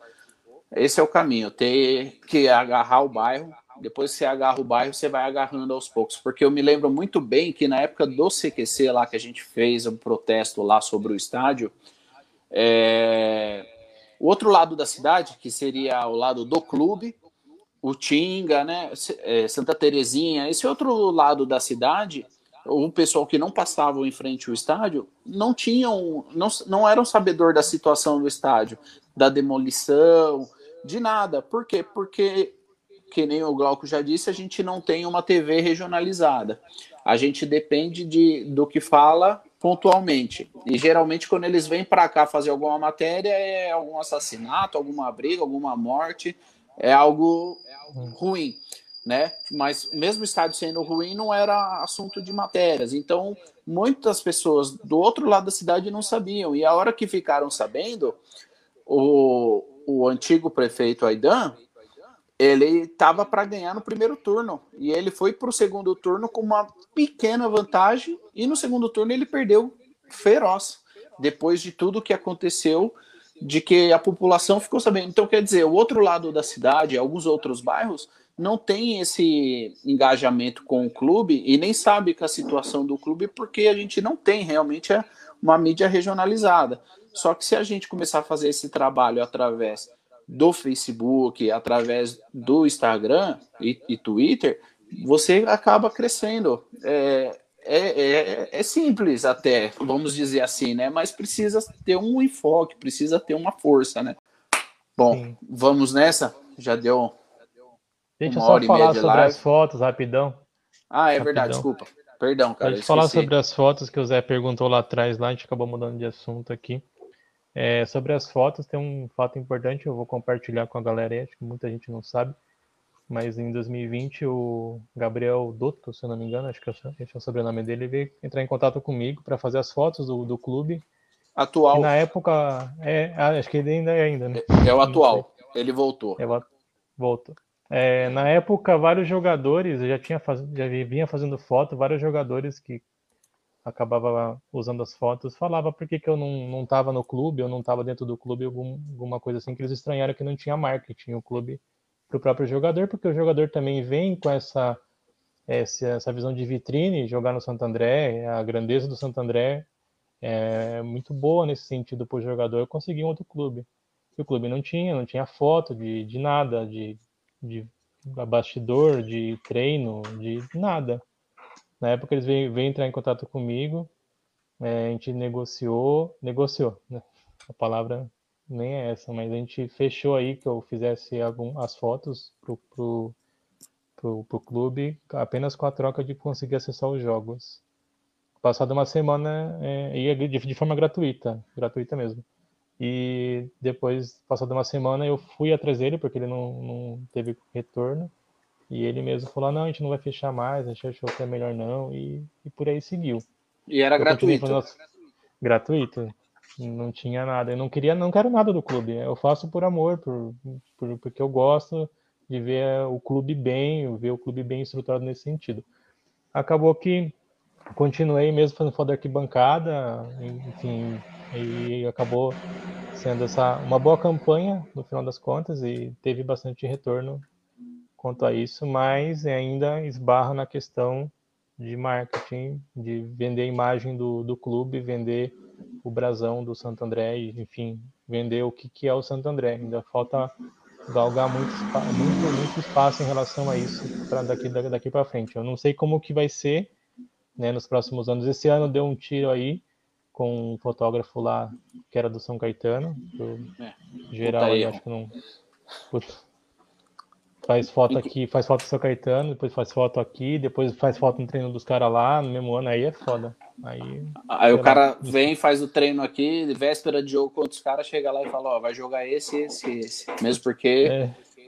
Esse é o caminho, ter que agarrar o bairro. Depois que você agarra o bairro, você vai agarrando aos poucos. Porque eu me lembro muito bem que na época do CQC lá que a gente fez um protesto lá sobre o estádio, é, o outro lado da cidade, que seria o lado do clube, o Tinga, né, é, Santa Terezinha, esse outro lado da cidade, o pessoal que não passavam em frente ao estádio não tinham, não, não eram sabedor da situação do estádio, da demolição, de nada. Por quê? Porque, que nem o Glauco já disse, a gente não tem uma TV regionalizada. A gente depende de, do que fala pontualmente. E geralmente, quando eles vêm para cá fazer alguma matéria, é algum assassinato, alguma briga, alguma morte, é algo ruim, né? Mas mesmo o estádio sendo ruim, não era assunto de matérias. Então, muitas pessoas do outro lado da cidade não sabiam. E a hora que ficaram sabendo, o, o antigo prefeito Aidan, ele estava para ganhar no primeiro turno e ele foi para o segundo turno com uma pequena vantagem e no segundo turno ele perdeu feroz depois de tudo que aconteceu de que a população ficou sabendo. Então quer dizer, o outro lado da cidade, alguns outros bairros não tem esse engajamento com o clube e nem sabe com a situação do clube porque a gente não tem realmente uma mídia regionalizada. Só que se a gente começar a fazer esse trabalho através do Facebook, através do Instagram e, e Twitter, você acaba crescendo. É, é, é, é, simples até, vamos dizer assim, né? Mas precisa ter um enfoque, precisa ter uma força, né? Bom, Sim. vamos nessa? Já deu. Deixa eu só falar sobre live. as fotos rapidão. Ah, é rapidão. verdade, desculpa. Perdão, cara. Pode falar sobre as fotos que o Zé perguntou lá atrás, lá a gente acabou mudando de assunto aqui. É, sobre as fotos, tem um fato importante, eu vou compartilhar com a galera aí, acho que muita gente não sabe, mas em 2020 o Gabriel Dotto, se eu não me engano, acho que esse é o sobrenome dele, veio entrar em contato comigo para fazer as fotos do, do clube. Atual. E na época, é, ah, acho que ele ainda é ainda, né? É o atual, ele voltou. É, voltou. É, na época, vários jogadores, eu já, tinha faz... já vinha fazendo foto, vários jogadores que acabava usando as fotos, falava por que, que eu não, não no clube, eu não estava dentro do clube, algum, alguma coisa assim, que eles estranharam que não tinha marketing, o clube para o próprio jogador, porque o jogador também vem com essa, essa, essa visão de vitrine, jogar no Santo André, a grandeza do Santo André é muito boa nesse sentido para o jogador conseguir um outro clube. E o clube não tinha, não tinha foto de, de nada, de, de bastidor, de treino, de nada. Na época eles veio entrar em contato comigo, é, a gente negociou, negociou, né? A palavra nem é essa, mas a gente fechou aí que eu fizesse algum, as fotos pro, pro, pro, pro clube apenas com a troca de conseguir acessar os jogos. Passada uma semana, é, de, de forma gratuita, gratuita mesmo. E depois, passada uma semana, eu fui atrás dele, porque ele não, não teve retorno. E ele mesmo falou: não, a gente não vai fechar mais, a gente achou que é melhor não, e, e por aí seguiu. E era eu gratuito. Gratuito. Não tinha nada. Eu não queria, não quero nada do clube. Eu faço por amor, por, por, porque eu gosto de ver o clube bem, ver o clube bem estruturado nesse sentido. Acabou que continuei mesmo fazendo foto da arquibancada, enfim, e acabou sendo essa uma boa campanha no final das contas e teve bastante retorno quanto a isso, mas ainda esbarra na questão de marketing, de vender a imagem do, do clube, vender o brasão do Santo André enfim, vender o que, que é o Santo André. Ainda falta galgar muito, muito, muito espaço em relação a isso para daqui, daqui para frente. Eu não sei como que vai ser né, nos próximos anos. Esse ano deu um tiro aí com um fotógrafo lá que era do São Caetano. Do é, geral, aí, acho que não. Puta. Faz foto aqui, faz foto do São Caetano, depois faz foto aqui, depois faz foto no treino dos caras lá, no mesmo ano, aí é foda. Aí, aí o cara vem, faz o treino aqui, véspera de jogo contra os caras, chega lá e fala, ó, vai jogar esse, esse, esse. Mesmo porque,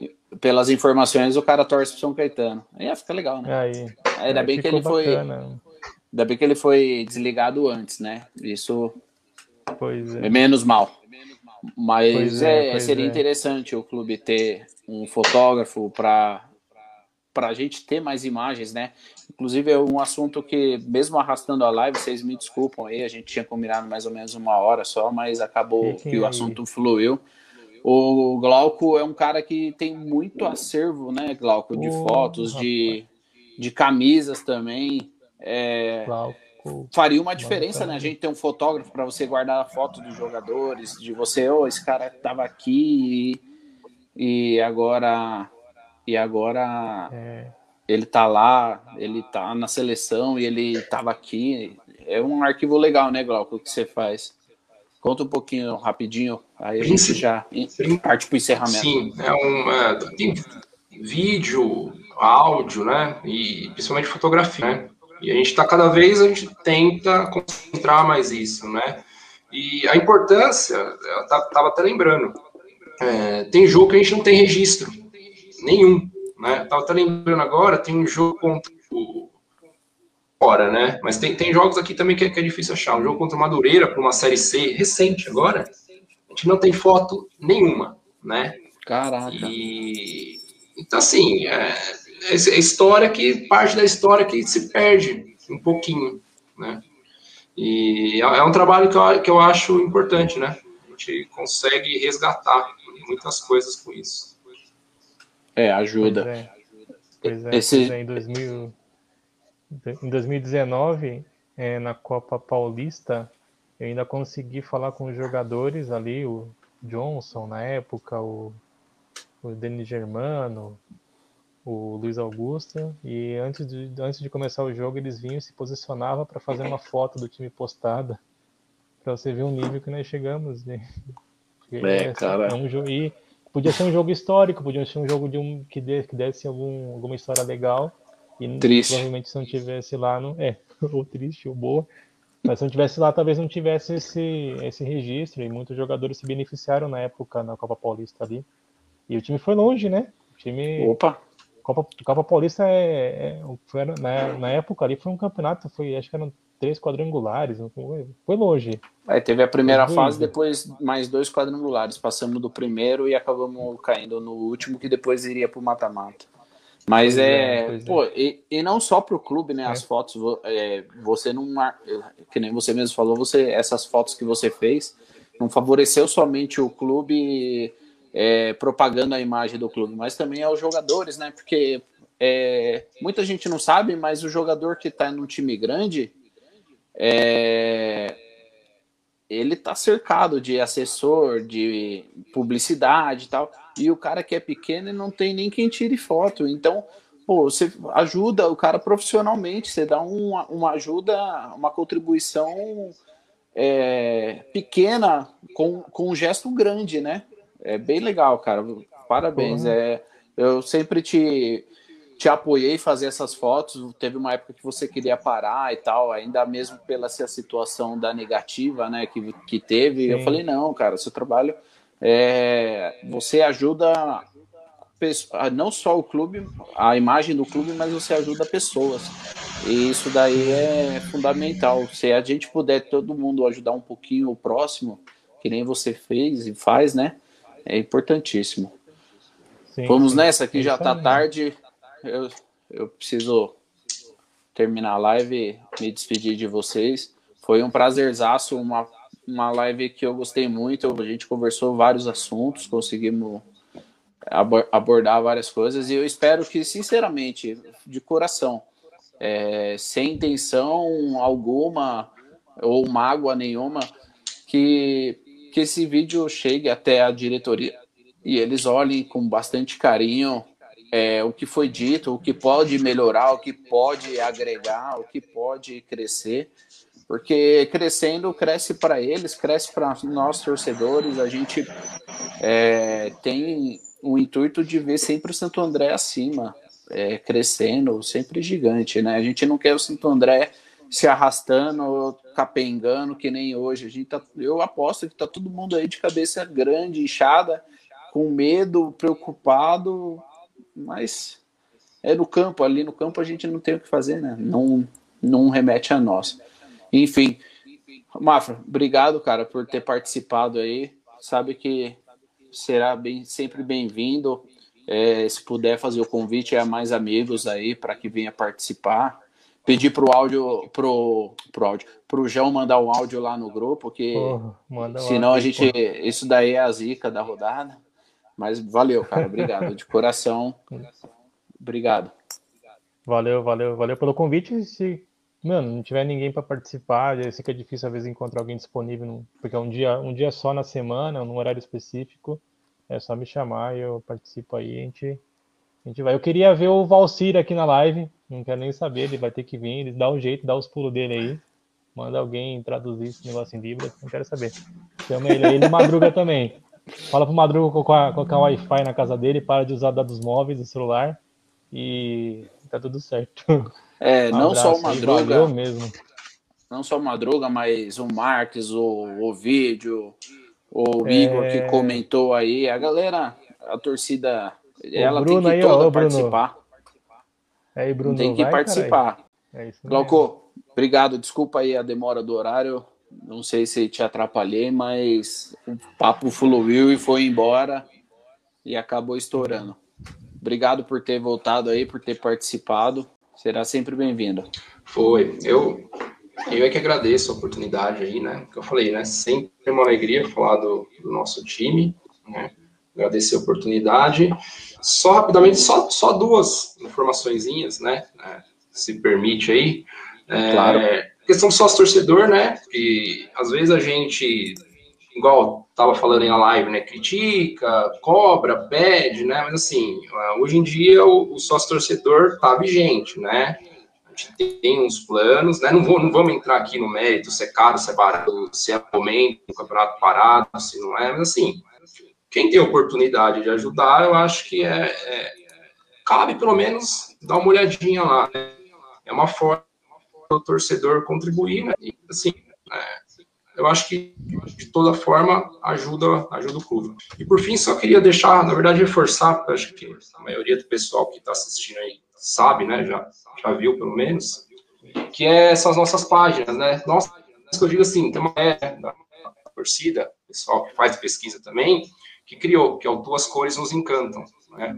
é. pelas informações, o cara torce pro São Caetano. Aí fica legal, né? Aí, ainda bem que ele bacana. foi. Ainda bem que ele foi desligado antes, né? Isso pois é. é menos mal. Mas é, é seria é. interessante o clube ter um fotógrafo para para a gente ter mais imagens, né? Inclusive é um assunto que, mesmo arrastando a live, vocês me desculpam aí, a gente tinha combinado mais ou menos uma hora só, mas acabou que o assunto fluiu. O Glauco é um cara que tem muito acervo, né, Glauco, de oh, fotos, de, de camisas também. É, Glauco faria uma diferença, né? A gente tem um fotógrafo para você guardar a foto dos jogadores, de você, oh, esse cara estava aqui e, e, agora e agora é. ele tá lá, ele tá na seleção e ele estava aqui. É um arquivo legal, né, Glauco, que você faz. Conta um pouquinho rapidinho, aí a gente já parte para o encerramento. Sim, é um é, tem vídeo, áudio, né? E principalmente fotografia, né? E a gente está cada vez, a gente tenta concentrar mais isso, né? E a importância, eu estava até lembrando, é, tem jogo que a gente não tem registro, nenhum, né? Tava até lembrando agora, tem um jogo contra o fora, né? Mas tem, tem jogos aqui também que é, que é difícil achar. Um jogo contra o Madureira, para uma Série C, recente agora, a gente não tem foto nenhuma, né? Caraca. E, então, assim, é, é história que parte da história que se perde um pouquinho, né? E é, é um trabalho que eu, que eu acho importante, né? A gente consegue resgatar muitas coisas com isso. É, ajuda. Pois é, pois é, Esse... pois é em, 2000, em 2019, é, na Copa Paulista, eu ainda consegui falar com os jogadores ali, o Johnson na época, o, o Denis Germano, o Luiz Augusto, e antes de, antes de começar o jogo eles vinham e se posicionavam para fazer uma foto do time postada, para você ver o nível que nós chegamos. Né? É, cara. É um jogo, e podia ser um jogo histórico, podia ser um jogo de um que, desse, que desse algum, alguma história legal. E triste. provavelmente se não tivesse lá, não, é, ou triste ou boa. Mas se não tivesse lá, talvez não tivesse esse, esse registro. E muitos jogadores se beneficiaram na época na Copa Paulista ali. E o time foi longe, né? O time. Opa! Copa, Copa Paulista é, é foi, na, na, época ali foi um campeonato, foi, acho que eram três quadrangulares, foi, foi longe. Aí teve a primeira fase, depois mais dois quadrangulares. Passamos do primeiro e acabamos caindo no último, que depois iria para o mata-mata. Mas é, é pô, é. E, e, não só para o clube, né? As é. fotos, é, você não, que nem você mesmo falou, você essas fotos que você fez não favoreceu somente o clube é, propagando a imagem do clube, mas também aos jogadores, né? Porque é, muita gente não sabe, mas o jogador que está num time grande, é, ele está cercado de assessor, de publicidade e tal, e o cara que é pequeno não tem nem quem tire foto. Então, pô, você ajuda o cara profissionalmente, você dá uma, uma ajuda, uma contribuição é, pequena com, com um gesto grande, né? É bem legal, cara. Parabéns. Uhum. É, eu sempre te, te apoiei fazer essas fotos. Teve uma época que você queria parar e tal, ainda mesmo pela essa situação da negativa, né, que, que teve. Sim. Eu falei, não, cara, seu trabalho é, você ajuda não só o clube, a imagem do clube, mas você ajuda pessoas. E isso daí é fundamental. Se a gente puder todo mundo ajudar um pouquinho o próximo, que nem você fez e faz, né? É importantíssimo. Sim, Vamos nessa, que já está tarde. Eu, eu preciso terminar a live e me despedir de vocês. Foi um prazerzaço, uma, uma live que eu gostei muito. A gente conversou vários assuntos, conseguimos abordar várias coisas e eu espero que, sinceramente, de coração, é, sem intenção alguma ou mágoa nenhuma, que, que esse vídeo chegue até a diretoria e eles olhem com bastante carinho é, o que foi dito, o que pode melhorar, o que pode agregar, o que pode crescer, porque crescendo cresce para eles, cresce para nós torcedores. A gente é, tem o intuito de ver sempre o Santo André acima, é, crescendo, sempre gigante, né? A gente não quer o Santo André se arrastando, capengando, que nem hoje. A gente tá, eu aposto que tá todo mundo aí de cabeça grande, inchada, com medo, preocupado, mas é no campo, ali no campo a gente não tem o que fazer, né? Não, não remete a nós. Enfim, Mafra, obrigado, cara, por ter participado aí. Sabe que será bem, sempre bem-vindo. É, se puder fazer o convite a mais amigos aí para que venha participar. Pedir pro áudio, pro, pro áudio, pro João mandar o um áudio lá no grupo, que Porra, senão a gente. Isso daí é a zica da rodada. Mas valeu, cara. Obrigado. De coração. Obrigado. Valeu, valeu, valeu pelo convite. Se, mano, não tiver ninguém para participar, eu sei que é difícil às vezes encontrar alguém disponível, porque é um dia, um dia só na semana, num horário específico. É só me chamar e eu participo aí. A gente, a gente vai. Eu queria ver o Valcir aqui na live. Não quero nem saber, ele vai ter que vir, ele dá um jeito, dá os pulos dele aí. Manda alguém traduzir esse negócio em Libras, não quero saber. Chama ele aí, ele madruga também. Fala pro Madruga colocar, colocar Wi-Fi na casa dele, para de usar dados móveis do celular e tá tudo certo. É, um não só o Madruga. mesmo. Não só o Madruga, mas o Marques, o, o vídeo, o Igor que é. comentou aí. A galera, a torcida, o ela Bruno tem que aí, toda ó, participar. Aí, Bruno, tem que vai, participar. É Glauco, obrigado. Desculpa aí a demora do horário. Não sei se te atrapalhei, mas o papo fluiu e foi embora e acabou estourando. Obrigado por ter voltado aí, por ter participado. Será sempre bem-vindo. Foi. Eu, eu é que agradeço a oportunidade aí, né? Que eu falei, né? Sempre é uma alegria falar do, do nosso time, né? Agradecer a oportunidade. Só rapidamente, só, só duas informaçõezinhas, né? É, se permite aí. É, claro questão do sócio torcedor, né? E às vezes a gente, igual tava falando em live, né? Critica, cobra, pede, né? Mas assim, hoje em dia o, o sócio torcedor tá vigente, né? A gente tem uns planos, né? Não, vou, não vamos entrar aqui no mérito se é caro, se é barato, se é momento, campeonato parado, se não é, mas assim, quem tem oportunidade de ajudar, eu acho que é, é cabe pelo menos dar uma olhadinha lá, né? É uma forma o torcedor contribuir, né? E, assim, é, eu acho que de toda forma ajuda, ajuda o clube. E por fim, só queria deixar, na verdade, reforçar, acho que a maioria do pessoal que está assistindo aí sabe, né? Já, já viu pelo menos, que é essas nossas páginas, né? Nossa, que eu digo assim, tem uma é, da torcida, pessoal que faz pesquisa também, que criou, que é o Duas Cores Nos Encantam, né?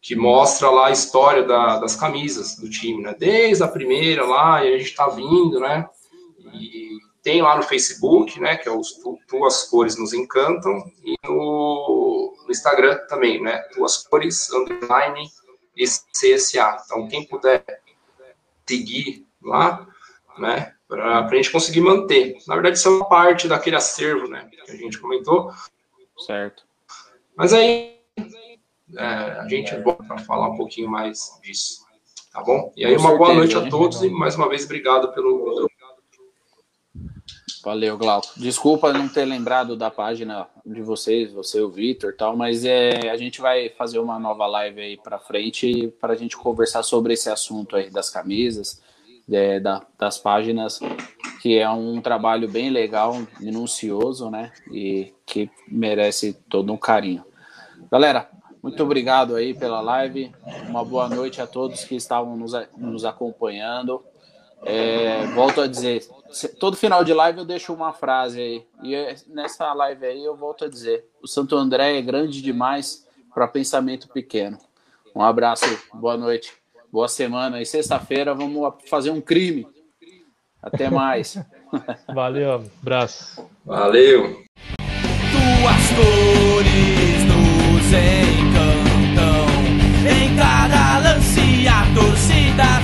que mostra lá a história da, das camisas do time, né? Desde a primeira lá, e a gente tá vindo, né? E tem lá no Facebook, né? Que é os Tuas Cores Nos Encantam, e no, no Instagram também, né? Tuas Cores Underline CSA. Então, quem puder seguir lá, né? Para a gente conseguir manter. Na verdade, isso é uma parte daquele acervo, né? Que a gente comentou. Certo. Mas aí é, a gente volta para falar um pouquinho mais disso. Tá bom? E aí, uma boa noite a todos e mais uma vez obrigado pelo. Valeu, Glauco. Desculpa não ter lembrado da página de vocês, você, o Vitor tal, mas é, a gente vai fazer uma nova live aí para frente para a gente conversar sobre esse assunto aí das camisas, é, da, das páginas, que é um trabalho bem legal, minucioso, né? E que merece todo um carinho. Galera, muito obrigado aí pela live. Uma boa noite a todos que estavam nos, nos acompanhando. É, volto a dizer, todo final de live eu deixo uma frase aí. E é, nessa live aí eu volto a dizer: o Santo André é grande demais para pensamento pequeno. Um abraço, boa noite, Boa semana. E sexta-feira vamos fazer um crime. Até mais. Valeu, abraço. Valeu. Tuas cores nos encantam. Em cada lance a torcida